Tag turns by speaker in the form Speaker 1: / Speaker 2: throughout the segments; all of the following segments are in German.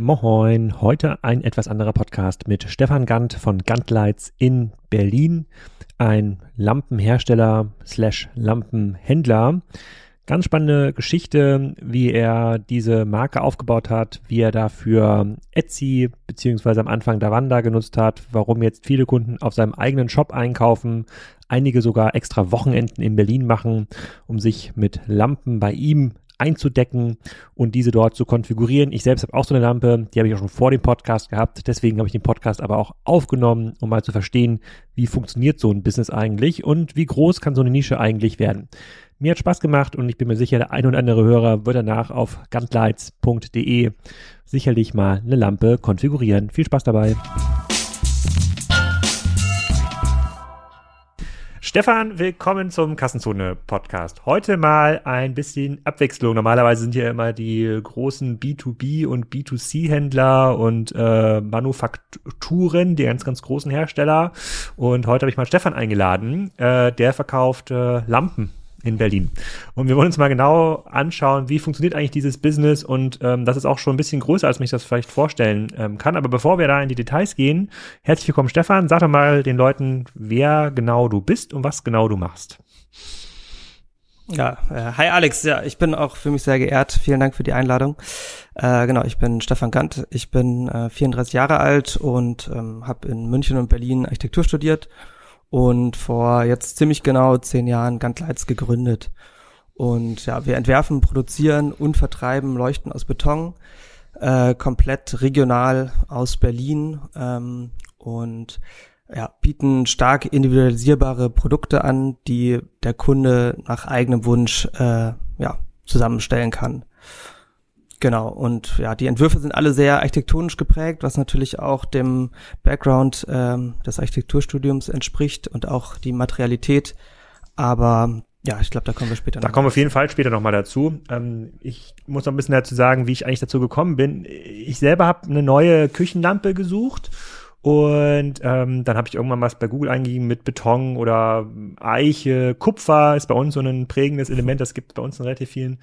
Speaker 1: Moin, heute ein etwas anderer Podcast mit Stefan Gant von Gantlights in Berlin, ein Lampenhersteller slash Lampenhändler. Ganz spannende Geschichte, wie er diese Marke aufgebaut hat, wie er dafür Etsy beziehungsweise am Anfang Davanda genutzt hat, warum jetzt viele Kunden auf seinem eigenen Shop einkaufen, einige sogar extra Wochenenden in Berlin machen, um sich mit Lampen bei ihm einzudecken und diese dort zu konfigurieren. Ich selbst habe auch so eine Lampe, die habe ich auch schon vor dem Podcast gehabt. Deswegen habe ich den Podcast aber auch aufgenommen, um mal zu verstehen, wie funktioniert so ein Business eigentlich und wie groß kann so eine Nische eigentlich werden. Mir hat Spaß gemacht und ich bin mir sicher, der ein oder andere Hörer wird danach auf gantlights.de sicherlich mal eine Lampe konfigurieren. Viel Spaß dabei. Stefan, willkommen zum Kassenzone-Podcast. Heute mal ein bisschen Abwechslung. Normalerweise sind ja immer die großen B2B- und B2C-Händler und äh, Manufakturen, die ganz, ganz großen Hersteller. Und heute habe ich mal Stefan eingeladen. Äh, der verkauft äh, Lampen in Berlin. Und wir wollen uns mal genau anschauen, wie funktioniert eigentlich dieses Business und ähm, das ist auch schon ein bisschen größer, als mich das vielleicht vorstellen ähm, kann. Aber bevor wir da in die Details gehen, herzlich willkommen Stefan. Sag doch mal den Leuten, wer genau du bist und was genau du machst.
Speaker 2: Ja, äh, hi Alex, ja, ich bin auch für mich sehr geehrt. Vielen Dank für die Einladung. Äh, genau, ich bin Stefan Gant, ich bin äh, 34 Jahre alt und ähm, habe in München und Berlin Architektur studiert und vor jetzt ziemlich genau zehn Jahren Gantlights gegründet. Und ja, wir entwerfen, produzieren und vertreiben Leuchten aus Beton, äh, komplett regional aus Berlin ähm, und ja, bieten stark individualisierbare Produkte an, die der Kunde nach eigenem Wunsch äh, ja, zusammenstellen kann. Genau, und ja, die Entwürfe sind alle sehr architektonisch geprägt, was natürlich auch dem Background ähm, des Architekturstudiums entspricht und auch die Materialität. Aber ja, ich glaube, da kommen wir später
Speaker 1: Da kommen wir auf jeden Fall später nochmal dazu. Ähm, ich muss noch ein bisschen dazu sagen, wie ich eigentlich dazu gekommen bin. Ich selber habe eine neue Küchenlampe gesucht und ähm, dann habe ich irgendwann was bei Google eingegeben mit Beton oder Eiche, Kupfer ist bei uns so ein prägendes Element, das gibt bei uns in relativ vielen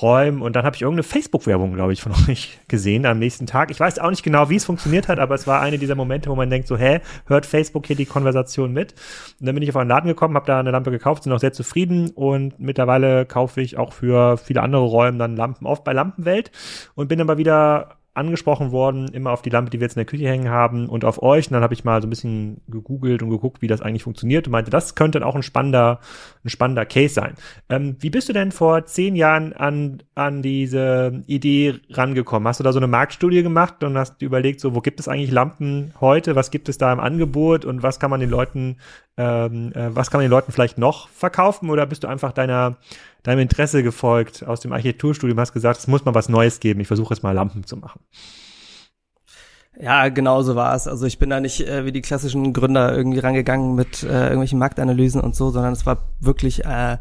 Speaker 1: Räumen. Und dann habe ich irgendeine Facebook-Werbung, glaube ich, von euch gesehen am nächsten Tag. Ich weiß auch nicht genau, wie es funktioniert hat, aber es war eine dieser Momente, wo man denkt so, hä, hört Facebook hier die Konversation mit? Und dann bin ich auf einen Laden gekommen, habe da eine Lampe gekauft, sind auch sehr zufrieden und mittlerweile kaufe ich auch für viele andere Räume dann Lampen auf bei Lampenwelt und bin aber wieder angesprochen worden, immer auf die Lampe, die wir jetzt in der Küche hängen haben und auf euch. Und dann habe ich mal so ein bisschen gegoogelt und geguckt, wie das eigentlich funktioniert und meinte, das könnte auch ein spannender, ein spannender Case sein. Ähm, wie bist du denn vor zehn Jahren an, an diese Idee rangekommen? Hast du da so eine Marktstudie gemacht und hast überlegt, so, wo gibt es eigentlich Lampen heute? Was gibt es da im Angebot und was kann man den Leuten, ähm, äh, was kann man den Leuten vielleicht noch verkaufen? Oder bist du einfach deiner, deinem Interesse gefolgt aus dem Architekturstudium, hast gesagt, es muss mal was Neues geben, ich versuche jetzt mal Lampen zu machen.
Speaker 2: Ja, genau so war es. Also ich bin da nicht äh, wie die klassischen Gründer irgendwie rangegangen mit äh, irgendwelchen Marktanalysen und so, sondern es war wirklich äh,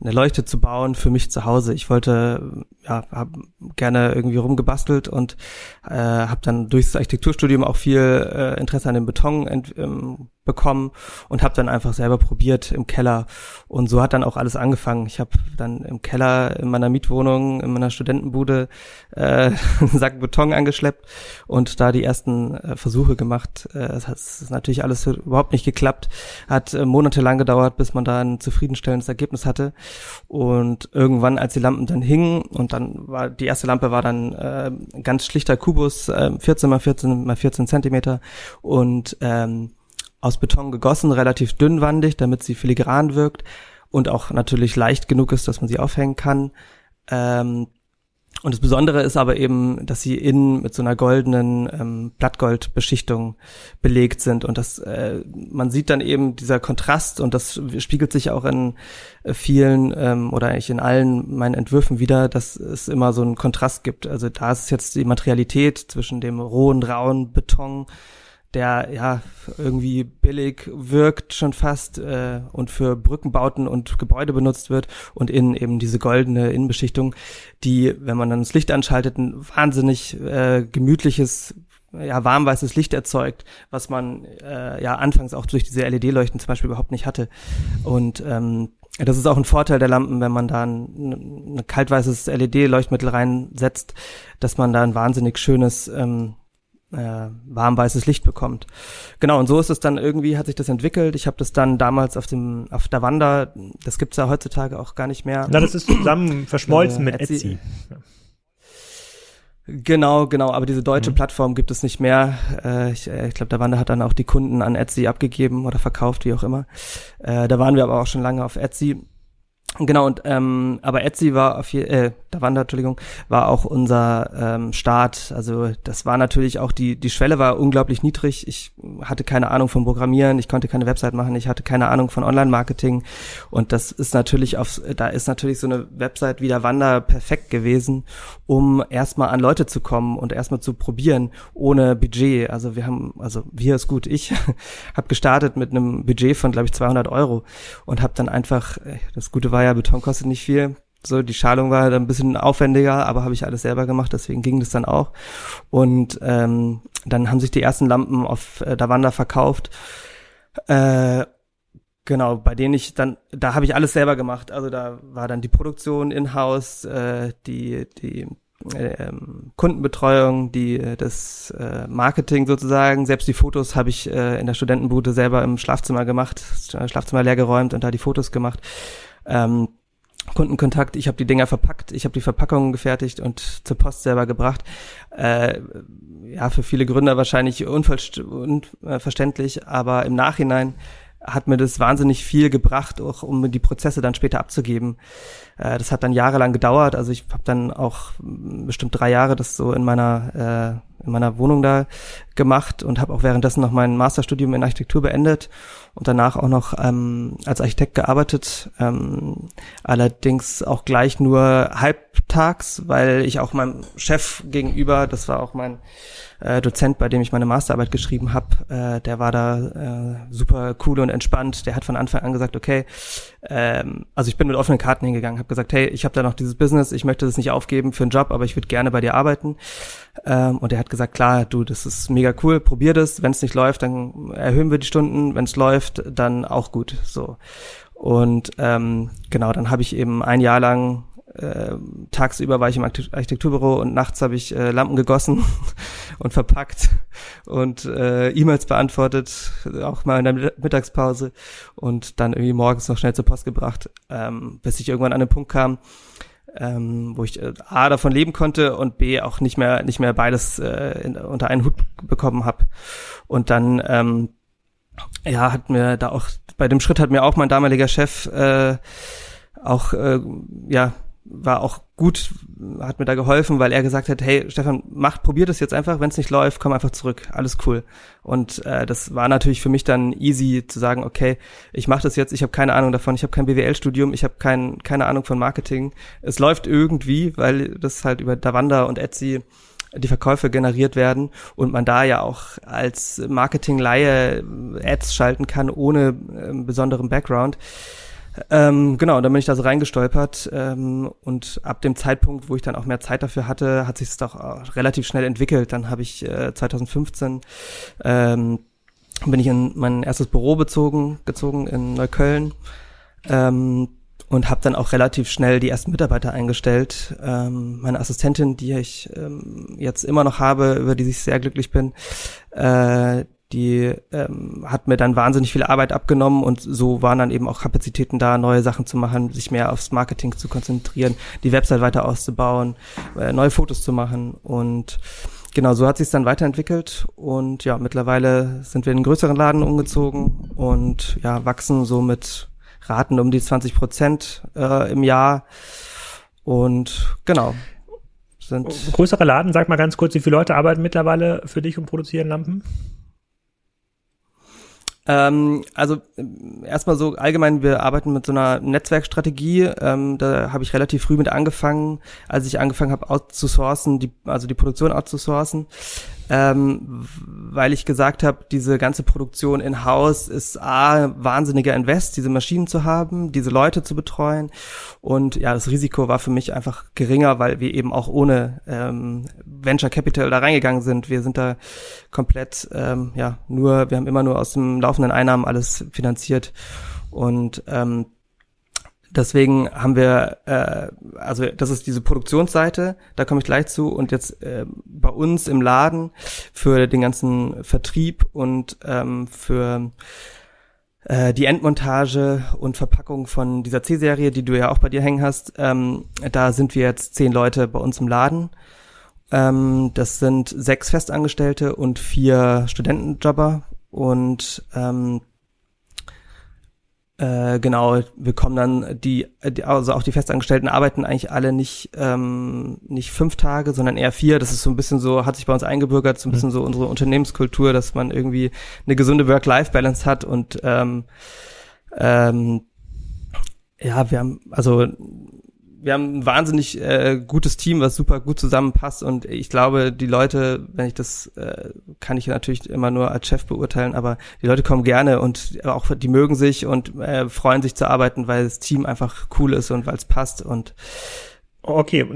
Speaker 2: eine Leuchte zu bauen für mich zu Hause. Ich wollte, ja, habe gerne irgendwie rumgebastelt und äh, habe dann durchs Architekturstudium auch viel äh, Interesse an dem Beton ent, ähm, bekommen und habe dann einfach selber probiert im Keller und so hat dann auch alles angefangen. Ich habe dann im Keller in meiner Mietwohnung, in meiner Studentenbude äh, einen Sack Beton angeschleppt und da die ersten äh, Versuche gemacht. Äh, es hat natürlich alles überhaupt nicht geklappt, hat äh, monatelang gedauert, bis man da ein zufriedenstellendes Ergebnis hatte und irgendwann, als die Lampen dann hingen und dann war die erste Lampe war dann äh, ganz schlichter Kubus, äh, 14 mal 14 mal 14 Zentimeter und ähm, aus Beton gegossen, relativ dünnwandig, damit sie filigran wirkt und auch natürlich leicht genug ist, dass man sie aufhängen kann. Ähm, und das Besondere ist aber eben, dass sie innen mit so einer goldenen ähm, Blattgoldbeschichtung belegt sind. Und das, äh, man sieht dann eben dieser Kontrast und das spiegelt sich auch in äh, vielen ähm, oder eigentlich in allen meinen Entwürfen wieder, dass es immer so einen Kontrast gibt. Also da ist jetzt die Materialität zwischen dem rohen, rauen Beton der ja irgendwie billig wirkt schon fast äh, und für Brückenbauten und Gebäude benutzt wird und innen eben diese goldene Innenbeschichtung, die, wenn man dann das Licht anschaltet, ein wahnsinnig äh, gemütliches ja, warmweißes Licht erzeugt, was man äh, ja anfangs auch durch diese LED-Leuchten zum Beispiel überhaupt nicht hatte. Und ähm, das ist auch ein Vorteil der Lampen, wenn man da ein, ein kaltweißes LED-Leuchtmittel reinsetzt, dass man da ein wahnsinnig schönes ähm, äh, warmweißes Licht bekommt. Genau, und so ist es dann irgendwie, hat sich das entwickelt. Ich habe das dann damals auf dem, auf der Wanda, das gibt's ja heutzutage auch gar nicht mehr.
Speaker 1: Na, das ist zusammen verschmolzen äh, mit Etsy. Etsy.
Speaker 2: Genau, genau, aber diese deutsche mhm. Plattform gibt es nicht mehr. Äh, ich äh, ich glaube, der Wanda hat dann auch die Kunden an Etsy abgegeben oder verkauft, wie auch immer. Äh, da waren wir aber auch schon lange auf Etsy. Genau, und ähm, aber Etsy war auf je, äh, da Wander, Entschuldigung, war auch unser ähm, Start. Also das war natürlich auch die die Schwelle war unglaublich niedrig. Ich hatte keine Ahnung vom Programmieren, ich konnte keine Website machen, ich hatte keine Ahnung von Online-Marketing und das ist natürlich auf da ist natürlich so eine Website wie Wander perfekt gewesen, um erstmal an Leute zu kommen und erstmal zu probieren ohne Budget. Also wir haben also wir ist gut, ich habe gestartet mit einem Budget von glaube ich 200 Euro und habe dann einfach äh, das Gute war war ja, Beton kostet nicht viel. So, die Schalung war dann ein bisschen aufwendiger, aber habe ich alles selber gemacht, deswegen ging das dann auch. Und ähm, dann haben sich die ersten Lampen auf äh, Davanda verkauft. Äh, genau, bei denen ich dann, da habe ich alles selber gemacht. Also da war dann die Produktion in-house, äh, die, die äh, Kundenbetreuung, die das äh, Marketing sozusagen, selbst die Fotos habe ich äh, in der Studentenbude selber im Schlafzimmer gemacht, Schlafzimmer leer geräumt und da die Fotos gemacht ähm, Kundenkontakt, ich habe die Dinger verpackt, ich habe die Verpackungen gefertigt und zur Post selber gebracht. Äh, ja, für viele Gründer wahrscheinlich unverständlich, aber im Nachhinein hat mir das wahnsinnig viel gebracht, auch um die Prozesse dann später abzugeben. Äh, das hat dann jahrelang gedauert. Also ich habe dann auch bestimmt drei Jahre das so in meiner äh, in meiner Wohnung da gemacht und habe auch währenddessen noch mein Masterstudium in Architektur beendet und danach auch noch ähm, als Architekt gearbeitet. Ähm, allerdings auch gleich nur halbtags, weil ich auch meinem Chef gegenüber, das war auch mein äh, Dozent, bei dem ich meine Masterarbeit geschrieben habe, äh, der war da äh, super cool und entspannt. Der hat von Anfang an gesagt, okay, ähm, also ich bin mit offenen Karten hingegangen, habe gesagt, hey, ich habe da noch dieses Business, ich möchte das nicht aufgeben für einen Job, aber ich würde gerne bei dir arbeiten. Ähm, und er hat gesagt, klar, du, das ist mega cool, probier das. Wenn es nicht läuft, dann erhöhen wir die Stunden. Wenn es läuft, dann auch gut. So. Und ähm, genau, dann habe ich eben ein Jahr lang äh, tagsüber war ich im Architekturbüro und nachts habe ich äh, Lampen gegossen und verpackt und äh, E-Mails beantwortet, auch mal in der Mittagspause und dann irgendwie morgens noch schnell zur Post gebracht, ähm, bis ich irgendwann an den Punkt kam, ähm, wo ich äh, A davon leben konnte und B auch nicht mehr nicht mehr beides äh, in, unter einen Hut bekommen habe. Und dann ähm, ja hat mir da auch bei dem Schritt hat mir auch mein damaliger Chef äh, auch äh, ja war auch gut, hat mir da geholfen, weil er gesagt hat, hey Stefan, mach, probier das jetzt einfach, wenn es nicht läuft, komm einfach zurück, alles cool. Und äh, das war natürlich für mich dann easy zu sagen, okay, ich mache das jetzt, ich habe keine Ahnung davon, ich habe kein BWL-Studium, ich habe kein, keine Ahnung von Marketing. Es läuft irgendwie, weil das halt über Davanda und Etsy die Verkäufe generiert werden und man da ja auch als Marketing-Laie Ads schalten kann ohne äh, besonderen Background. Ähm, genau, dann bin ich da so reingestolpert ähm, und ab dem Zeitpunkt, wo ich dann auch mehr Zeit dafür hatte, hat sich es doch relativ schnell entwickelt. Dann habe ich äh, 2015 ähm, bin ich in mein erstes Büro bezogen, gezogen in Neukölln ähm, und habe dann auch relativ schnell die ersten Mitarbeiter eingestellt. Ähm, meine Assistentin, die ich ähm, jetzt immer noch habe, über die ich sehr glücklich bin, äh, die ähm, hat mir dann wahnsinnig viel Arbeit abgenommen und so waren dann eben auch Kapazitäten da, neue Sachen zu machen, sich mehr aufs Marketing zu konzentrieren, die Website weiter auszubauen, äh, neue Fotos zu machen und genau so hat sich dann weiterentwickelt und ja, mittlerweile sind wir in einen größeren Laden umgezogen und ja, wachsen so mit Raten um die 20 Prozent äh, im Jahr und genau.
Speaker 1: Sind Größere Laden, sag mal ganz kurz, wie viele Leute arbeiten mittlerweile für dich und produzieren Lampen?
Speaker 2: Ähm, also erstmal so allgemein, wir arbeiten mit so einer Netzwerkstrategie. Ähm, da habe ich relativ früh mit angefangen, als ich angefangen habe, outzusourcen, die, also die Produktion outzusourcen ähm, weil ich gesagt habe, diese ganze Produktion in-house ist A, wahnsinniger Invest, diese Maschinen zu haben, diese Leute zu betreuen und ja, das Risiko war für mich einfach geringer, weil wir eben auch ohne ähm, Venture Capital da reingegangen sind. Wir sind da komplett, ähm, ja, nur, wir haben immer nur aus dem laufenden Einnahmen alles finanziert und ähm, Deswegen haben wir, äh, also das ist diese Produktionsseite, da komme ich gleich zu. Und jetzt äh, bei uns im Laden für den ganzen Vertrieb und ähm, für äh, die Endmontage und Verpackung von dieser C-Serie, die du ja auch bei dir hängen hast, ähm, da sind wir jetzt zehn Leute bei uns im Laden. Ähm, das sind sechs Festangestellte und vier Studentenjobber und ähm, äh, genau, wir kommen dann die, die, also auch die Festangestellten arbeiten eigentlich alle nicht ähm, nicht fünf Tage, sondern eher vier. Das ist so ein bisschen so, hat sich bei uns eingebürgert, so ein bisschen mhm. so unsere Unternehmenskultur, dass man irgendwie eine gesunde Work-Life-Balance hat und ähm, ähm, ja, wir haben also wir haben ein wahnsinnig äh, gutes Team, was super gut zusammenpasst. Und ich glaube, die Leute, wenn ich das, äh, kann ich natürlich immer nur als Chef beurteilen, aber die Leute kommen gerne und auch die mögen sich und äh, freuen sich zu arbeiten, weil das Team einfach cool ist und weil es passt. Und
Speaker 1: Okay,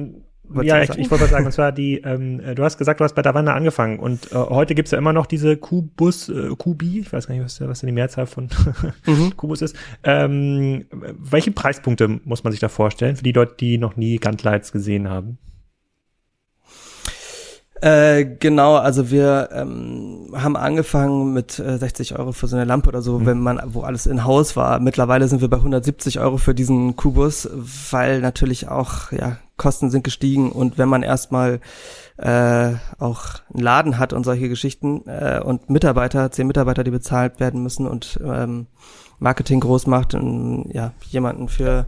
Speaker 1: ja, ich, ich wollte sagen, und zwar die, ähm, du hast gesagt, du hast bei Davanda angefangen und äh, heute gibt's ja immer noch diese Kubus, äh, Kubi, ich weiß gar nicht, was, was denn die Mehrzahl von mhm. Kubus ist. Ähm, welche Preispunkte muss man sich da vorstellen für die Leute, die noch nie Gantlights gesehen haben?
Speaker 2: Äh, genau, also wir ähm, haben angefangen mit äh, 60 Euro für so eine Lampe oder so, mhm. wenn man, wo alles in Haus war. Mittlerweile sind wir bei 170 Euro für diesen Kubus, weil natürlich auch, ja, Kosten sind gestiegen und wenn man erstmal äh, auch einen Laden hat und solche Geschichten äh, und Mitarbeiter, zehn Mitarbeiter, die bezahlt werden müssen und ähm, Marketing groß macht und ja, jemanden für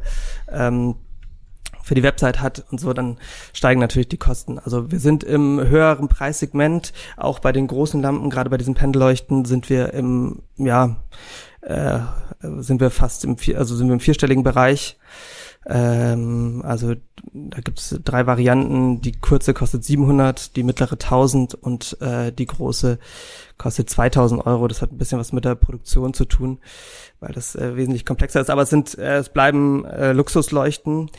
Speaker 2: ähm, für die Website hat und so, dann steigen natürlich die Kosten. Also wir sind im höheren Preissegment, auch bei den großen Lampen, gerade bei diesen Pendelleuchten sind wir im, ja, äh, sind wir fast im, also sind wir im vierstelligen Bereich. Ähm, also da gibt's drei Varianten. Die kurze kostet 700, die mittlere 1000 und äh, die große kostet 2000 Euro. Das hat ein bisschen was mit der Produktion zu tun, weil das äh, wesentlich komplexer ist. Aber es sind, äh, es bleiben äh, Luxusleuchten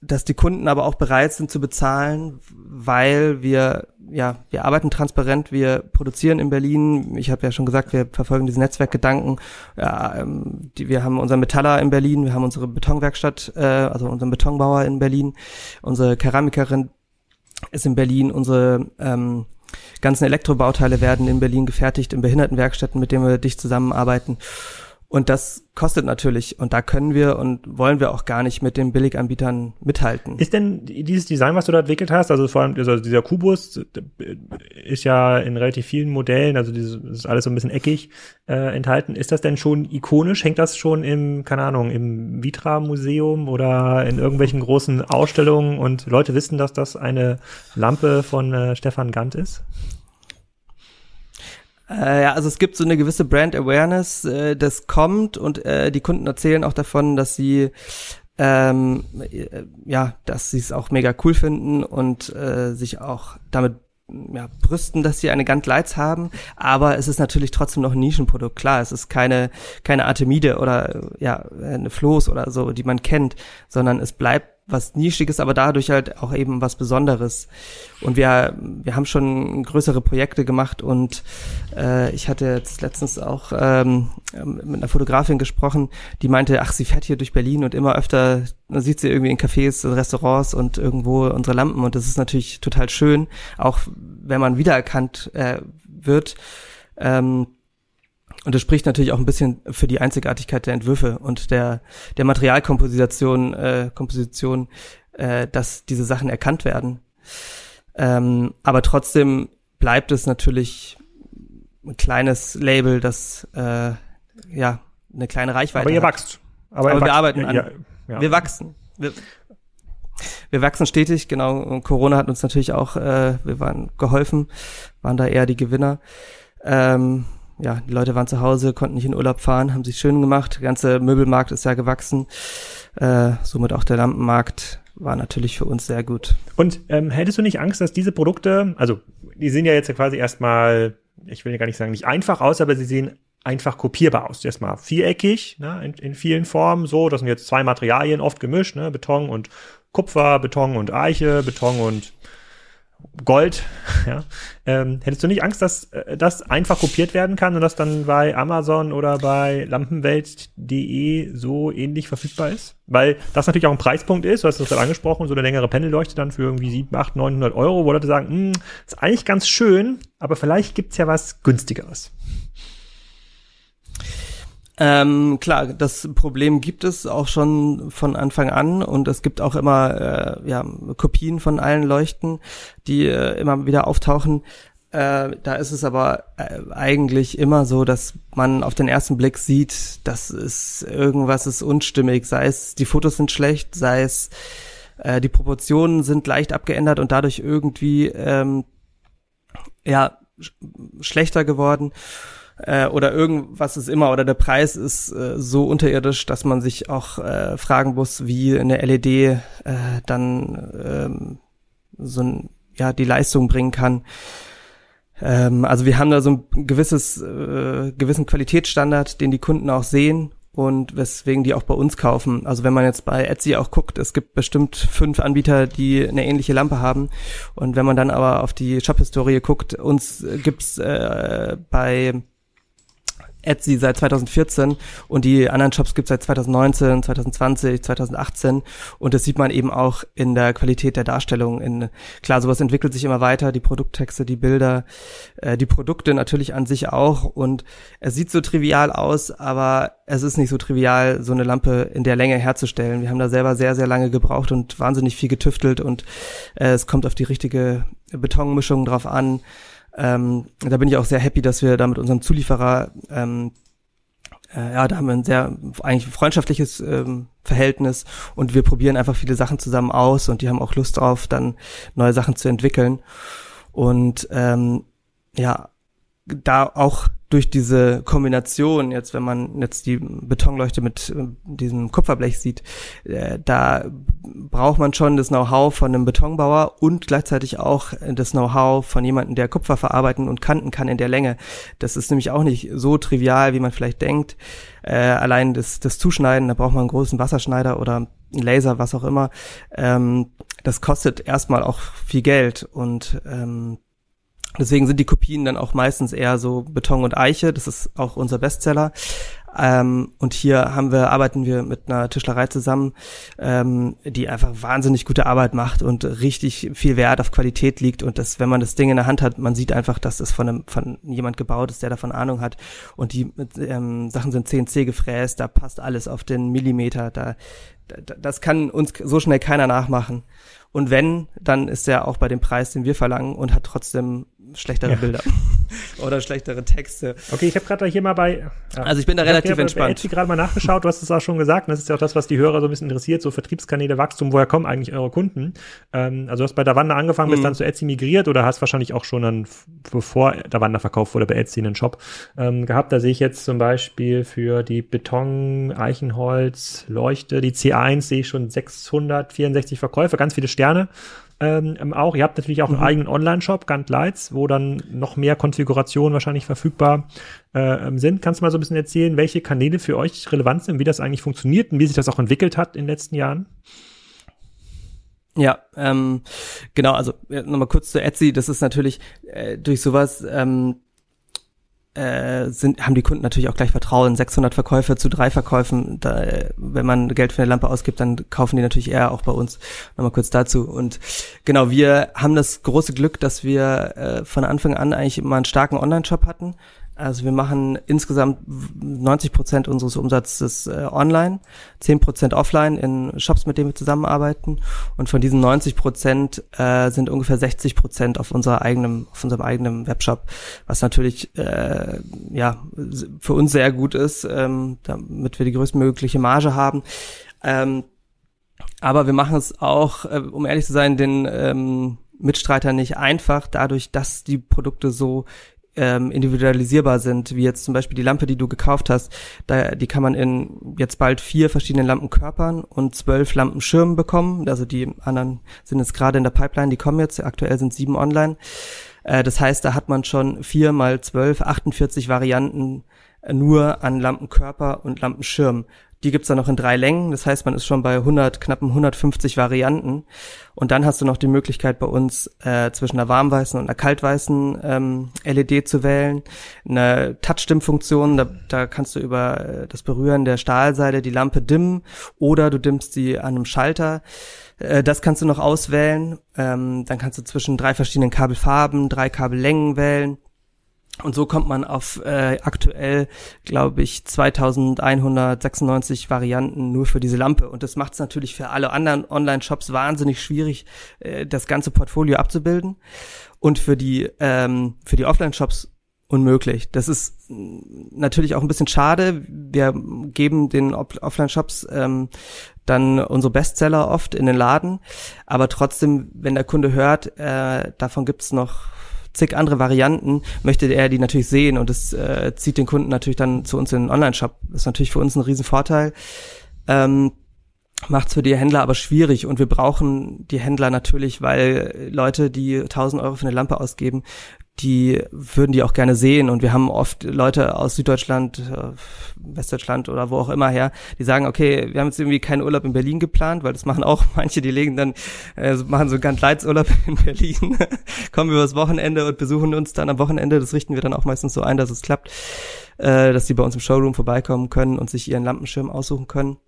Speaker 2: dass die Kunden aber auch bereit sind zu bezahlen, weil wir ja wir arbeiten transparent, wir produzieren in Berlin. Ich habe ja schon gesagt, wir verfolgen diese Netzwerkgedanken. Ja, ähm, die, wir haben unseren Metaller in Berlin, wir haben unsere Betonwerkstatt, äh, also unseren Betonbauer in Berlin, unsere Keramikerin ist in Berlin, unsere ähm, ganzen Elektrobauteile werden in Berlin gefertigt in Behindertenwerkstätten, mit denen wir dicht zusammenarbeiten. Und das kostet natürlich und da können wir und wollen wir auch gar nicht mit den Billiganbietern mithalten.
Speaker 1: Ist denn dieses Design, was du da entwickelt hast, also vor allem also dieser Kubus ist ja in relativ vielen Modellen, also dieses ist alles so ein bisschen eckig äh, enthalten. Ist das denn schon ikonisch? Hängt das schon im, keine Ahnung, im Vitra Museum oder in irgendwelchen großen Ausstellungen und Leute wissen, dass das eine Lampe von äh, Stefan Gant ist?
Speaker 2: Äh, ja, also es gibt so eine gewisse Brand Awareness, äh, das kommt und äh, die Kunden erzählen auch davon, dass sie ähm, äh, ja, dass sie es auch mega cool finden und äh, sich auch damit ja, brüsten, dass sie eine Gantt Lights haben, aber es ist natürlich trotzdem noch ein Nischenprodukt. Klar, es ist keine keine Artemide oder ja eine Floß oder so, die man kennt, sondern es bleibt was Nischiges, aber dadurch halt auch eben was Besonderes. Und wir, wir haben schon größere Projekte gemacht und äh, ich hatte jetzt letztens auch ähm, mit einer Fotografin gesprochen, die meinte, ach, sie fährt hier durch Berlin und immer öfter sieht sie irgendwie in Cafés, Restaurants und irgendwo unsere Lampen und das ist natürlich total schön, auch wenn man wiedererkannt äh, wird. Ähm, und das spricht natürlich auch ein bisschen für die Einzigartigkeit der Entwürfe und der, der Materialkomposition, äh, Komposition, äh, dass diese Sachen erkannt werden. Ähm, aber trotzdem bleibt es natürlich ein kleines Label, das äh, ja eine kleine Reichweite
Speaker 1: Aber ihr hat. wachst.
Speaker 2: Aber, aber wir arbeiten an. Ja, ja. Wir wachsen. Wir, wir wachsen stetig, genau. Und Corona hat uns natürlich auch, äh, wir waren geholfen, waren da eher die Gewinner. Ähm, ja, die Leute waren zu Hause, konnten nicht in Urlaub fahren, haben sich schön gemacht. Der ganze Möbelmarkt ist ja gewachsen. Äh, somit auch der Lampenmarkt war natürlich für uns sehr gut.
Speaker 1: Und ähm, hättest du nicht Angst, dass diese Produkte, also die sehen ja jetzt quasi erstmal, ich will gar nicht sagen, nicht einfach aus, aber sie sehen einfach kopierbar aus. Erstmal viereckig, ne, in, in vielen Formen so. Das sind jetzt zwei Materialien oft gemischt, ne, Beton und Kupfer, Beton und Eiche, Beton und Gold, ja, ähm, hättest du nicht Angst, dass äh, das einfach kopiert werden kann und das dann bei Amazon oder bei lampenwelt.de so ähnlich verfügbar ist? Weil das natürlich auch ein Preispunkt ist, du hast das gerade angesprochen, so eine längere Pendelleuchte dann für irgendwie 7, 8, 900 Euro, wo Leute sagen, hm, ist eigentlich ganz schön, aber vielleicht gibt's ja was günstigeres.
Speaker 2: Ähm, klar, das Problem gibt es auch schon von Anfang an und es gibt auch immer äh, ja, Kopien von allen Leuchten, die äh, immer wieder auftauchen. Äh, da ist es aber äh, eigentlich immer so, dass man auf den ersten Blick sieht, dass es irgendwas ist unstimmig, sei es die Fotos sind schlecht, sei es äh, die Proportionen sind leicht abgeändert und dadurch irgendwie ähm, ja sch schlechter geworden äh, oder irgendwas ist immer oder der Preis ist äh, so unterirdisch, dass man sich auch äh, fragen muss, wie eine LED äh, dann ähm, so ein, ja die Leistung bringen kann. Ähm, also wir haben da so ein gewisses äh, gewissen Qualitätsstandard, den die Kunden auch sehen und weswegen die auch bei uns kaufen. Also wenn man jetzt bei Etsy auch guckt, es gibt bestimmt fünf Anbieter, die eine ähnliche Lampe haben. Und wenn man dann aber auf die Shop-Historie guckt, uns gibt's äh, bei Etsy seit 2014 und die anderen Shops gibt es seit 2019, 2020, 2018 und das sieht man eben auch in der Qualität der Darstellung. In, klar, sowas entwickelt sich immer weiter, die Produkttexte, die Bilder, äh, die Produkte natürlich an sich auch und es sieht so trivial aus, aber es ist nicht so trivial, so eine Lampe in der Länge herzustellen. Wir haben da selber sehr, sehr lange gebraucht und wahnsinnig viel getüftelt und äh, es kommt auf die richtige Betonmischung drauf an. Ähm, da bin ich auch sehr happy, dass wir da mit unserem Zulieferer, ähm, äh, ja, da haben wir ein sehr eigentlich freundschaftliches ähm, Verhältnis und wir probieren einfach viele Sachen zusammen aus und die haben auch Lust drauf, dann neue Sachen zu entwickeln. Und ähm, ja, da auch durch diese Kombination, jetzt wenn man jetzt die Betonleuchte mit äh, diesem Kupferblech sieht, äh, da braucht man schon das Know-how von einem Betonbauer und gleichzeitig auch das Know-how von jemandem, der Kupfer verarbeiten und kanten kann in der Länge. Das ist nämlich auch nicht so trivial, wie man vielleicht denkt. Äh, allein das, das Zuschneiden, da braucht man einen großen Wasserschneider oder einen Laser, was auch immer. Ähm, das kostet erstmal auch viel Geld und ähm, Deswegen sind die Kopien dann auch meistens eher so Beton und Eiche. Das ist auch unser Bestseller. Ähm, und hier haben wir, arbeiten wir mit einer Tischlerei zusammen, ähm, die einfach wahnsinnig gute Arbeit macht und richtig viel Wert auf Qualität liegt. Und das, wenn man das Ding in der Hand hat, man sieht einfach, dass es von einem, von jemand gebaut ist, der davon Ahnung hat. Und die ähm, Sachen sind CNC gefräst, da passt alles auf den Millimeter. Da, da das kann uns so schnell keiner nachmachen. Und wenn, dann ist er auch bei dem Preis, den wir verlangen und hat trotzdem schlechtere ja. Bilder oder schlechtere Texte.
Speaker 1: Okay, ich habe gerade hier mal bei.
Speaker 2: Ja. Also ich bin da ich relativ entspannt.
Speaker 1: Ich habe gerade mal nachgeschaut, du hast es auch schon gesagt, und das ist ja auch das, was die Hörer so ein bisschen interessiert, so Vertriebskanäle, Wachstum, woher kommen eigentlich eure Kunden? Ähm, also du hast bei Davanda angefangen, bist mhm. dann zu Etsy migriert oder hast wahrscheinlich auch schon dann, bevor Davanda verkauft wurde, bei Etsy einen Shop ähm, gehabt. Da sehe ich jetzt zum Beispiel für die Beton, Eichenholz, Leuchte, die C1 sehe ich schon 664 Verkäufe, ganz viele Sterne ähm, auch. Ihr habt natürlich auch mhm. einen eigenen Online-Shop, Gant Lights, wo dann noch mehr Konfigurationen wahrscheinlich verfügbar äh, sind. Kannst du mal so ein bisschen erzählen, welche Kanäle für euch relevant sind, wie das eigentlich funktioniert und wie sich das auch entwickelt hat in den letzten Jahren?
Speaker 2: Ja, ähm, genau, also nochmal kurz zu Etsy, das ist natürlich äh, durch sowas ähm, äh, sind, haben die Kunden natürlich auch gleich Vertrauen. 600 Verkäufe zu drei Verkäufen, da, wenn man Geld für eine Lampe ausgibt, dann kaufen die natürlich eher auch bei uns. Nochmal kurz dazu. Und genau, wir haben das große Glück, dass wir äh, von Anfang an eigentlich immer einen starken Online-Shop hatten. Also wir machen insgesamt 90 Prozent unseres Umsatzes äh, online, 10 Prozent offline in Shops, mit denen wir zusammenarbeiten. Und von diesen 90 Prozent äh, sind ungefähr 60 Prozent auf unserer eigenen, auf unserem eigenen Webshop, was natürlich äh, ja für uns sehr gut ist, ähm, damit wir die größtmögliche Marge haben. Ähm, aber wir machen es auch, äh, um ehrlich zu sein, den ähm, Mitstreiter nicht einfach, dadurch, dass die Produkte so ähm, individualisierbar sind, wie jetzt zum Beispiel die Lampe, die du gekauft hast, da, die kann man in jetzt bald vier verschiedenen Lampenkörpern und zwölf Lampenschirmen bekommen. Also die anderen sind jetzt gerade in der Pipeline, die kommen jetzt, aktuell sind sieben online. Äh, das heißt, da hat man schon vier mal zwölf, 48 Varianten nur an Lampenkörper und Lampenschirm Die gibt's dann noch in drei Längen. Das heißt, man ist schon bei 100, knappen 150 Varianten. Und dann hast du noch die Möglichkeit bei uns äh, zwischen einer warmweißen und einer kaltweißen ähm, LED zu wählen. Eine Touch-Dim-Funktion, da, da kannst du über äh, das Berühren der Stahlseite die Lampe dimmen oder du dimmst sie an einem Schalter. Äh, das kannst du noch auswählen. Ähm, dann kannst du zwischen drei verschiedenen Kabelfarben, drei Kabellängen wählen. Und so kommt man auf äh, aktuell, glaube ich, 2196 Varianten nur für diese Lampe. Und das macht es natürlich für alle anderen Online-Shops wahnsinnig schwierig, äh, das ganze Portfolio abzubilden. Und für die, ähm, für die Offline-Shops unmöglich. Das ist natürlich auch ein bisschen schade. Wir geben den Offline-Shops ähm, dann unsere Bestseller oft in den Laden. Aber trotzdem, wenn der Kunde hört, äh, davon gibt's noch zig andere Varianten, möchte er die natürlich sehen und das äh, zieht den Kunden natürlich dann zu uns in den Online-Shop. Ist natürlich für uns ein Riesenvorteil. Ähm, macht es für die Händler aber schwierig und wir brauchen die Händler natürlich, weil Leute, die 1000 Euro für eine Lampe ausgeben, die würden die auch gerne sehen. Und wir haben oft Leute aus Süddeutschland, äh, Westdeutschland oder wo auch immer her, die sagen, okay, wir haben jetzt irgendwie keinen Urlaub in Berlin geplant, weil das machen auch manche, die legen dann, äh, machen so ganz Leitsurlaub in Berlin, kommen übers Wochenende und besuchen uns dann am Wochenende. Das richten wir dann auch meistens so ein, dass es klappt, äh, dass die bei uns im Showroom vorbeikommen können und sich ihren Lampenschirm aussuchen können.